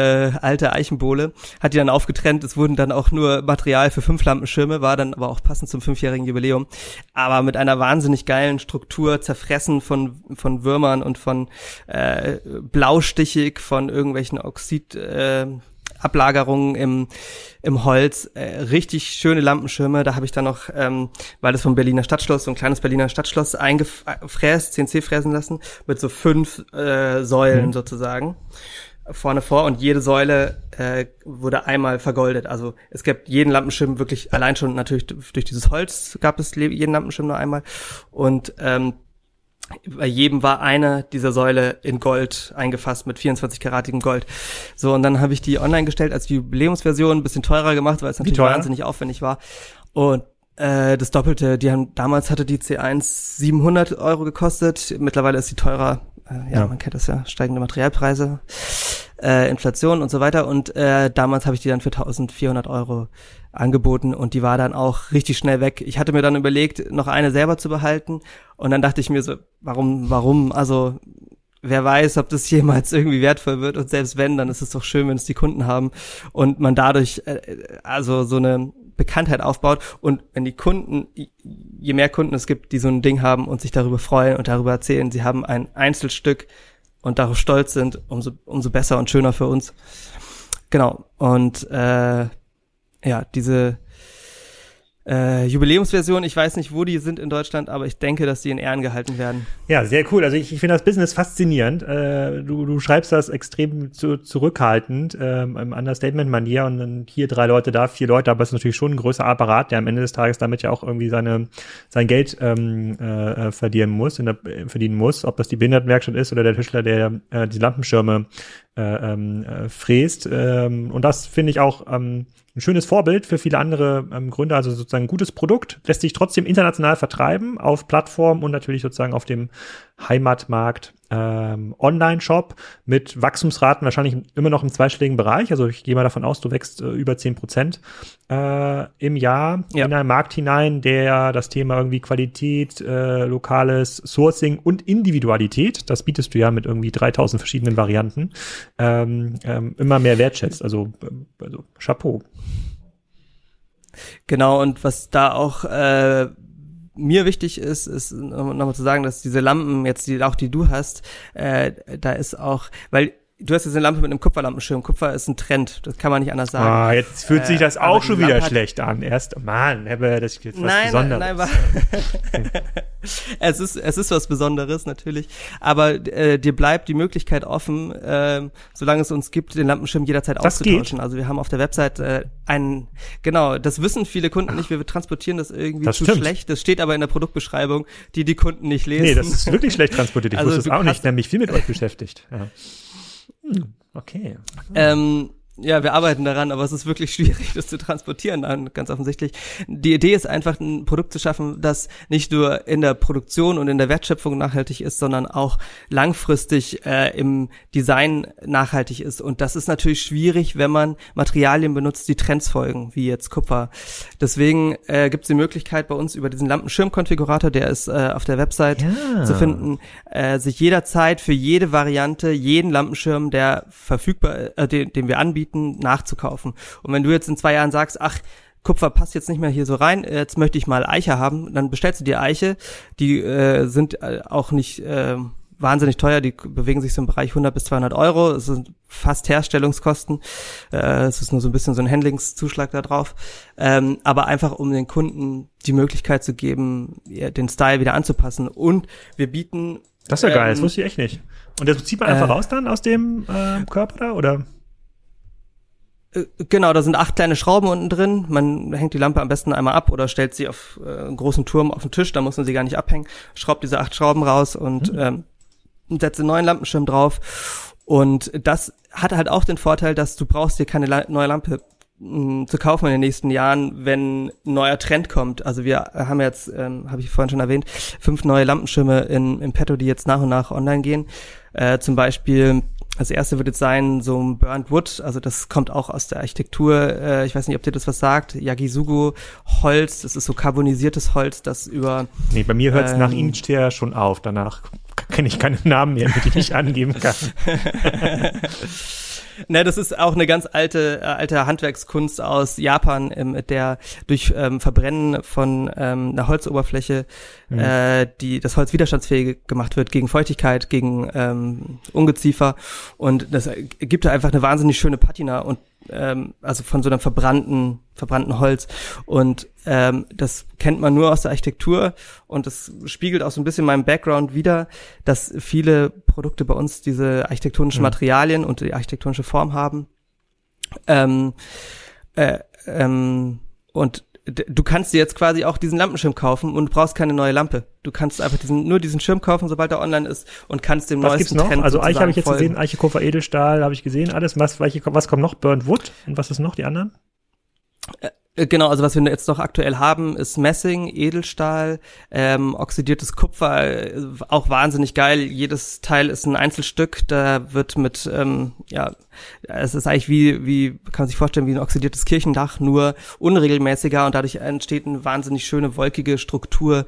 Speaker 2: alte Eichenbohle. Hat die dann aufgetrennt, es wurden dann auch nur Material für fünf Lampenschirme, war dann aber auch passend zum fünfjährigen Jubiläum. Aber mit einer wahnsinnig geilen Struktur, zerfressen von, von Würmern und von äh, blaustichig, von irgendwelchen Oxid. Äh, Ablagerungen im, im Holz, äh, richtig schöne Lampenschirme. Da habe ich dann noch, ähm, weil das vom Berliner Stadtschloss, so ein kleines Berliner Stadtschloss eingefräst, CNC fräsen lassen, mit so fünf äh, Säulen mhm. sozusagen vorne vor und jede Säule äh, wurde einmal vergoldet. Also es gibt jeden Lampenschirm wirklich allein schon natürlich durch dieses Holz gab es jeden Lampenschirm nur einmal und ähm, bei jedem war eine dieser Säule in Gold eingefasst mit 24-karatigem Gold. So, und dann habe ich die online gestellt als Jubiläumsversion, ein bisschen teurer gemacht, weil es natürlich wahnsinnig aufwendig war. Und äh, das Doppelte, die haben, damals hatte die C1 700 Euro gekostet, mittlerweile ist sie teurer. Äh, ja, ja, man kennt das ja, steigende Materialpreise, äh, Inflation und so weiter. Und äh, damals habe ich die dann für 1400 Euro angeboten und die war dann auch richtig schnell weg. Ich hatte mir dann überlegt, noch eine selber zu behalten und dann dachte ich mir so, warum, warum, also wer weiß, ob das jemals irgendwie wertvoll wird und selbst wenn, dann ist es doch schön, wenn es die Kunden haben und man dadurch äh, also so eine Bekanntheit aufbaut und wenn die Kunden, je mehr Kunden es gibt, die so ein Ding haben und sich darüber freuen und darüber erzählen, sie haben ein Einzelstück und darauf stolz sind, umso, umso besser und schöner für uns. Genau. Und äh, ja, diese äh, Jubiläumsversion, ich weiß nicht, wo die sind in Deutschland, aber ich denke, dass die in Ehren gehalten werden.
Speaker 1: Ja, sehr cool. Also ich, ich finde das Business faszinierend. Äh, du, du schreibst das extrem zu, zurückhaltend, ähm, im Understatement-Manier und dann hier drei Leute, da vier Leute, aber es ist natürlich schon ein größer Apparat, der am Ende des Tages damit ja auch irgendwie seine, sein Geld ähm, äh, verdienen muss, der, verdienen muss, ob das die Behindertenwerkstatt ist oder der Tischler, der äh, die Lampenschirme äh, ähm, äh, fräst. Ähm, und das finde ich auch ähm, ein schönes Vorbild für viele andere ähm, Gründer, also sozusagen ein gutes Produkt, lässt sich trotzdem international vertreiben auf Plattformen und natürlich sozusagen auf dem Heimatmarkt ähm, Online-Shop mit Wachstumsraten wahrscheinlich immer noch im zweistelligen Bereich. Also ich gehe mal davon aus, du wächst äh, über zehn Prozent äh, im Jahr ja. in einen Markt hinein, der das Thema irgendwie Qualität, äh, lokales Sourcing und Individualität, das bietest du ja mit irgendwie 3000 verschiedenen Varianten, ähm, ähm, immer mehr wertschätzt. Also, äh, also Chapeau.
Speaker 2: Genau, und was da auch äh, mir wichtig ist, ist nochmal zu sagen, dass diese Lampen jetzt, die auch die du hast, äh, da ist auch, weil du hast jetzt eine Lampe mit einem Kupferlampenschirm. Kupfer ist ein Trend, das kann man nicht anders sagen.
Speaker 1: Ah, jetzt fühlt sich das äh, auch schon wieder schlecht an. Erst, Mann, das ist jetzt was nein, Besonderes. Nein, nein,
Speaker 2: es ist es ist was Besonderes natürlich, aber äh, dir bleibt die Möglichkeit offen, äh, solange es uns gibt, den Lampenschirm jederzeit das auszutauschen. Geht. Also wir haben auf der Website äh, einen, genau, das wissen viele Kunden nicht. Wir transportieren das irgendwie das zu stimmt. schlecht. Das steht aber in der Produktbeschreibung, die die Kunden nicht lesen. Nee,
Speaker 1: das ist wirklich schlecht transportiert. Ich also wusste es auch nicht, nämlich viel mit euch beschäftigt. Ja.
Speaker 2: Hm, okay. Ähm, ja, wir arbeiten daran, aber es ist wirklich schwierig, das zu transportieren, dann, ganz offensichtlich. Die Idee ist einfach, ein Produkt zu schaffen, das nicht nur in der Produktion und in der Wertschöpfung nachhaltig ist, sondern auch langfristig äh, im Design nachhaltig ist. Und das ist natürlich schwierig, wenn man Materialien benutzt, die Trends folgen, wie jetzt Kupfer. Deswegen äh, gibt es die Möglichkeit bei uns über diesen Lampenschirmkonfigurator, der ist äh, auf der Website ja. zu finden, äh, sich jederzeit für jede Variante, jeden Lampenschirm, der verfügbar, äh, den, den wir anbieten, anbieten, nachzukaufen. Und wenn du jetzt in zwei Jahren sagst, ach, Kupfer passt jetzt nicht mehr hier so rein, jetzt möchte ich mal Eiche haben, dann bestellst du dir Eiche. Die äh, sind äh, auch nicht äh, wahnsinnig teuer, die bewegen sich so im Bereich 100 bis 200 Euro. Es sind fast Herstellungskosten. Äh, es ist nur so ein bisschen so ein Handlingszuschlag da drauf. Ähm, aber einfach, um den Kunden die Möglichkeit zu geben, den Style wieder anzupassen. Und wir bieten...
Speaker 1: Das ist ja ähm, geil, das ähm, wusste ich echt nicht. Und das zieht man einfach äh, raus dann aus dem äh, Körper da, oder?
Speaker 2: Äh, genau, da sind acht kleine Schrauben unten drin. Man hängt die Lampe am besten einmal ab oder stellt sie auf äh, einen großen Turm auf den Tisch, da muss man sie gar nicht abhängen. Schraubt diese acht Schrauben raus und mhm. ähm, setzt einen neuen Lampenschirm drauf. Und das hat halt auch den Vorteil, dass du brauchst dir keine La neue Lampe mh, zu kaufen in den nächsten Jahren, wenn ein neuer Trend kommt. Also wir haben jetzt, ähm, habe ich vorhin schon erwähnt, fünf neue Lampenschirme in, in Petto, die jetzt nach und nach online gehen. Äh, zum Beispiel das erste wird jetzt sein, so ein Burnt Wood, also das kommt auch aus der Architektur. Äh, ich weiß nicht, ob dir das was sagt. Yagisugo Holz, das ist so carbonisiertes Holz, das über.
Speaker 1: Nee, bei mir hört es ähm, nach Inchter schon auf. Danach kenne ich keine Namen mehr, die ich nicht angeben kann.
Speaker 2: Ne, das ist auch eine ganz alte, äh, alte Handwerkskunst aus Japan, ähm, der durch ähm, Verbrennen von ähm, einer Holzoberfläche mhm. äh, die das Holz widerstandsfähig gemacht wird gegen Feuchtigkeit, gegen ähm, Ungeziefer und das gibt da einfach eine wahnsinnig schöne Patina und ähm, also von so einem verbrannten, verbrannten Holz. Und ähm, das kennt man nur aus der Architektur und das spiegelt auch so ein bisschen meinen Background wieder, dass viele Produkte bei uns diese architektonischen mhm. Materialien und die architektonische Form haben. Ähm, äh, ähm, und du kannst dir jetzt quasi auch diesen Lampenschirm kaufen und du brauchst keine neue Lampe. Du kannst einfach diesen, nur diesen Schirm kaufen, sobald er online ist und kannst dem
Speaker 1: was neuesten gibt's noch? Trend Also Eiche habe ich jetzt folgen. gesehen, Eiche, Kupfer, Edelstahl habe ich gesehen, alles. Was, was kommt noch? Burnt Wood und was ist noch, die anderen?
Speaker 2: Äh, genau, also was wir jetzt noch aktuell haben, ist Messing, Edelstahl, ähm, oxidiertes Kupfer, äh, auch wahnsinnig geil. Jedes Teil ist ein Einzelstück, da wird mit, ähm, ja, es ist eigentlich wie, wie, kann man sich vorstellen, wie ein oxidiertes Kirchendach, nur unregelmäßiger und dadurch entsteht eine wahnsinnig schöne wolkige Struktur,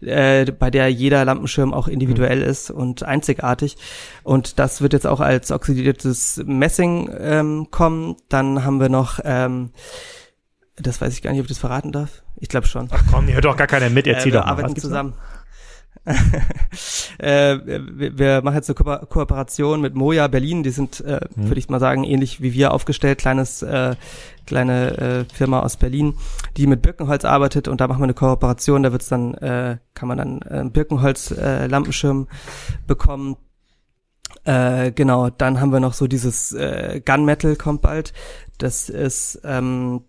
Speaker 2: äh, bei der jeder Lampenschirm auch individuell mhm. ist und einzigartig. Und das wird jetzt auch als oxidiertes Messing ähm, kommen. Dann haben wir noch ähm, das weiß ich gar nicht, ob ich das verraten darf. Ich glaube schon.
Speaker 1: Ach komm, hier hört doch gar keiner mit, erzähl
Speaker 2: äh, wir
Speaker 1: doch
Speaker 2: mal. Wir arbeiten zusammen. äh, wir, wir, machen jetzt eine Ko Kooperation mit Moja Berlin. Die sind, äh, mhm. würde ich mal sagen, ähnlich wie wir aufgestellt. Kleines, äh, kleine äh, Firma aus Berlin, die mit Birkenholz arbeitet. Und da machen wir eine Kooperation. Da wird's dann, äh, kann man dann äh, Birkenholz äh, Lampenschirm bekommen. Äh, genau, dann haben wir noch so dieses äh, Gunmetal kommt bald. Das ist ähm,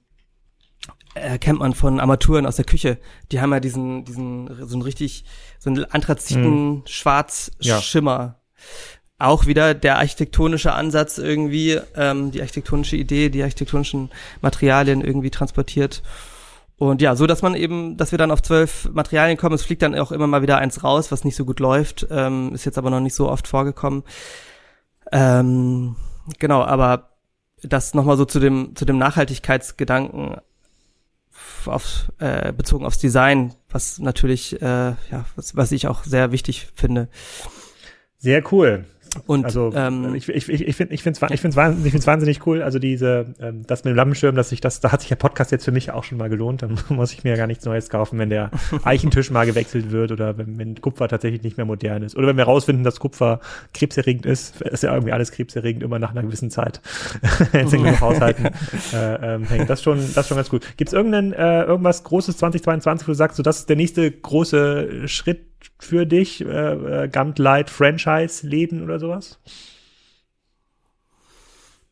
Speaker 2: erkennt man von Armaturen aus der Küche. Die haben ja diesen, diesen, so ein richtig, so einen Anthraziten mhm. Schwarz-Schimmer. Ja. Auch wieder der architektonische Ansatz irgendwie, ähm, die architektonische Idee, die architektonischen Materialien irgendwie transportiert. Und ja, so dass man eben, dass wir dann auf zwölf Materialien kommen. Es fliegt dann auch immer mal wieder eins raus, was nicht so gut läuft. Ähm, ist jetzt aber noch nicht so oft vorgekommen. Ähm, genau, aber das nochmal so zu dem, zu dem Nachhaltigkeitsgedanken auf, äh, bezogen aufs Design, was natürlich, äh, ja, was, was ich auch sehr wichtig finde.
Speaker 1: Sehr cool. Und also ähm, ich, ich, ich, ich finde ich finde es ich find's wahnsinnig, ich find's wahnsinnig cool. Also diese ähm, das mit dem Lampenschirm, dass ich das, da hat sich der Podcast jetzt für mich auch schon mal gelohnt. Dann muss ich mir ja gar nichts Neues kaufen, wenn der Eichentisch mal gewechselt wird oder wenn, wenn Kupfer tatsächlich nicht mehr modern ist oder wenn wir rausfinden, dass Kupfer krebserregend ist. Ist ja irgendwie alles krebserregend immer nach einer gewissen Zeit. Jetzt in Haushalten äh, ähm, hängt. Das schon das schon ganz gut. Gibt es irgendein äh, irgendwas Großes 2022, wo du sagst, so das ist der nächste große Schritt für dich? Äh, äh, Gumlight Franchise-Läden oder sowas?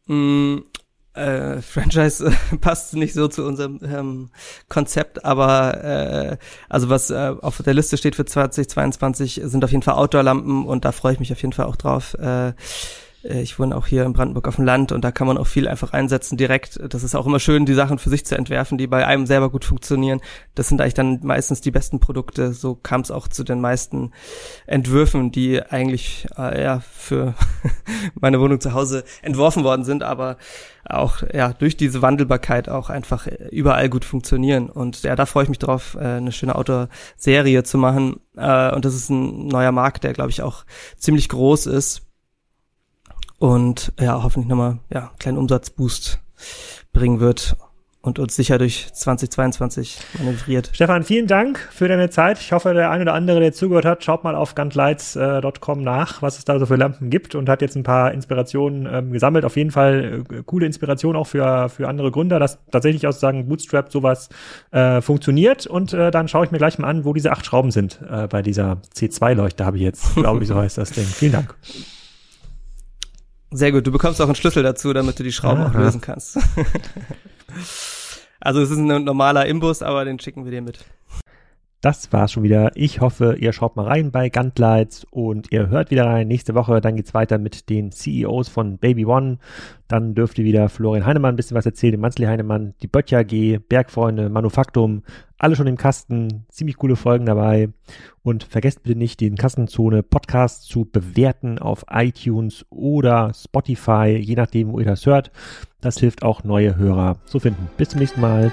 Speaker 2: Mm, äh, Franchise passt nicht so zu unserem ähm, Konzept, aber äh, also was äh, auf der Liste steht für 2022 sind auf jeden Fall Outdoor-Lampen und da freue ich mich auf jeden Fall auch drauf. Äh, äh, ich wohne auch hier in Brandenburg auf dem Land und da kann man auch viel einfach einsetzen direkt. Das ist auch immer schön, die Sachen für sich zu entwerfen, die bei einem selber gut funktionieren. Das sind eigentlich dann meistens die besten Produkte. So kam es auch zu den meisten Entwürfen, die eigentlich äh, ja für meine Wohnung zu Hause entworfen worden sind, aber auch ja durch diese Wandelbarkeit auch einfach überall gut funktionieren. Und ja, da freue ich mich drauf, äh, eine schöne Outdoor-Serie zu machen. Äh, und das ist ein neuer Markt, der glaube ich auch ziemlich groß ist und ja, hoffentlich nochmal ja, einen kleinen Umsatzboost bringen wird und uns sicher durch 2022 manövriert.
Speaker 1: Stefan, vielen Dank für deine Zeit. Ich hoffe, der ein oder andere, der zugehört hat, schaut mal auf gantlights.com nach, was es da so für Lampen gibt und hat jetzt ein paar Inspirationen ähm, gesammelt. Auf jeden Fall äh, coole Inspiration auch für, für andere Gründer, dass tatsächlich aus sagen Bootstrap sowas äh, funktioniert. Und äh, dann schaue ich mir gleich mal an, wo diese acht Schrauben sind äh, bei dieser C2-Leuchte, habe ich jetzt, glaube ich, so heißt das Ding. Vielen Dank.
Speaker 2: Sehr gut, du bekommst auch einen Schlüssel dazu, damit du die Schrauben Aha. auch lösen kannst. also es ist ein normaler Imbus, aber den schicken wir dir mit.
Speaker 1: Das war's schon wieder. Ich hoffe, ihr schaut mal rein bei Guntlights und ihr hört wieder rein. Nächste Woche, dann geht's weiter mit den CEOs von Baby One. Dann dürfte wieder Florian Heinemann ein bisschen was erzählen, den Manzli Heinemann, die Böttcher AG, Bergfreunde, Manufaktum, alle schon im Kasten. Ziemlich coole Folgen dabei. Und vergesst bitte nicht, den Kassenzone Podcast zu bewerten auf iTunes oder Spotify, je nachdem, wo ihr das hört. Das hilft auch neue Hörer zu finden. Bis zum nächsten Mal.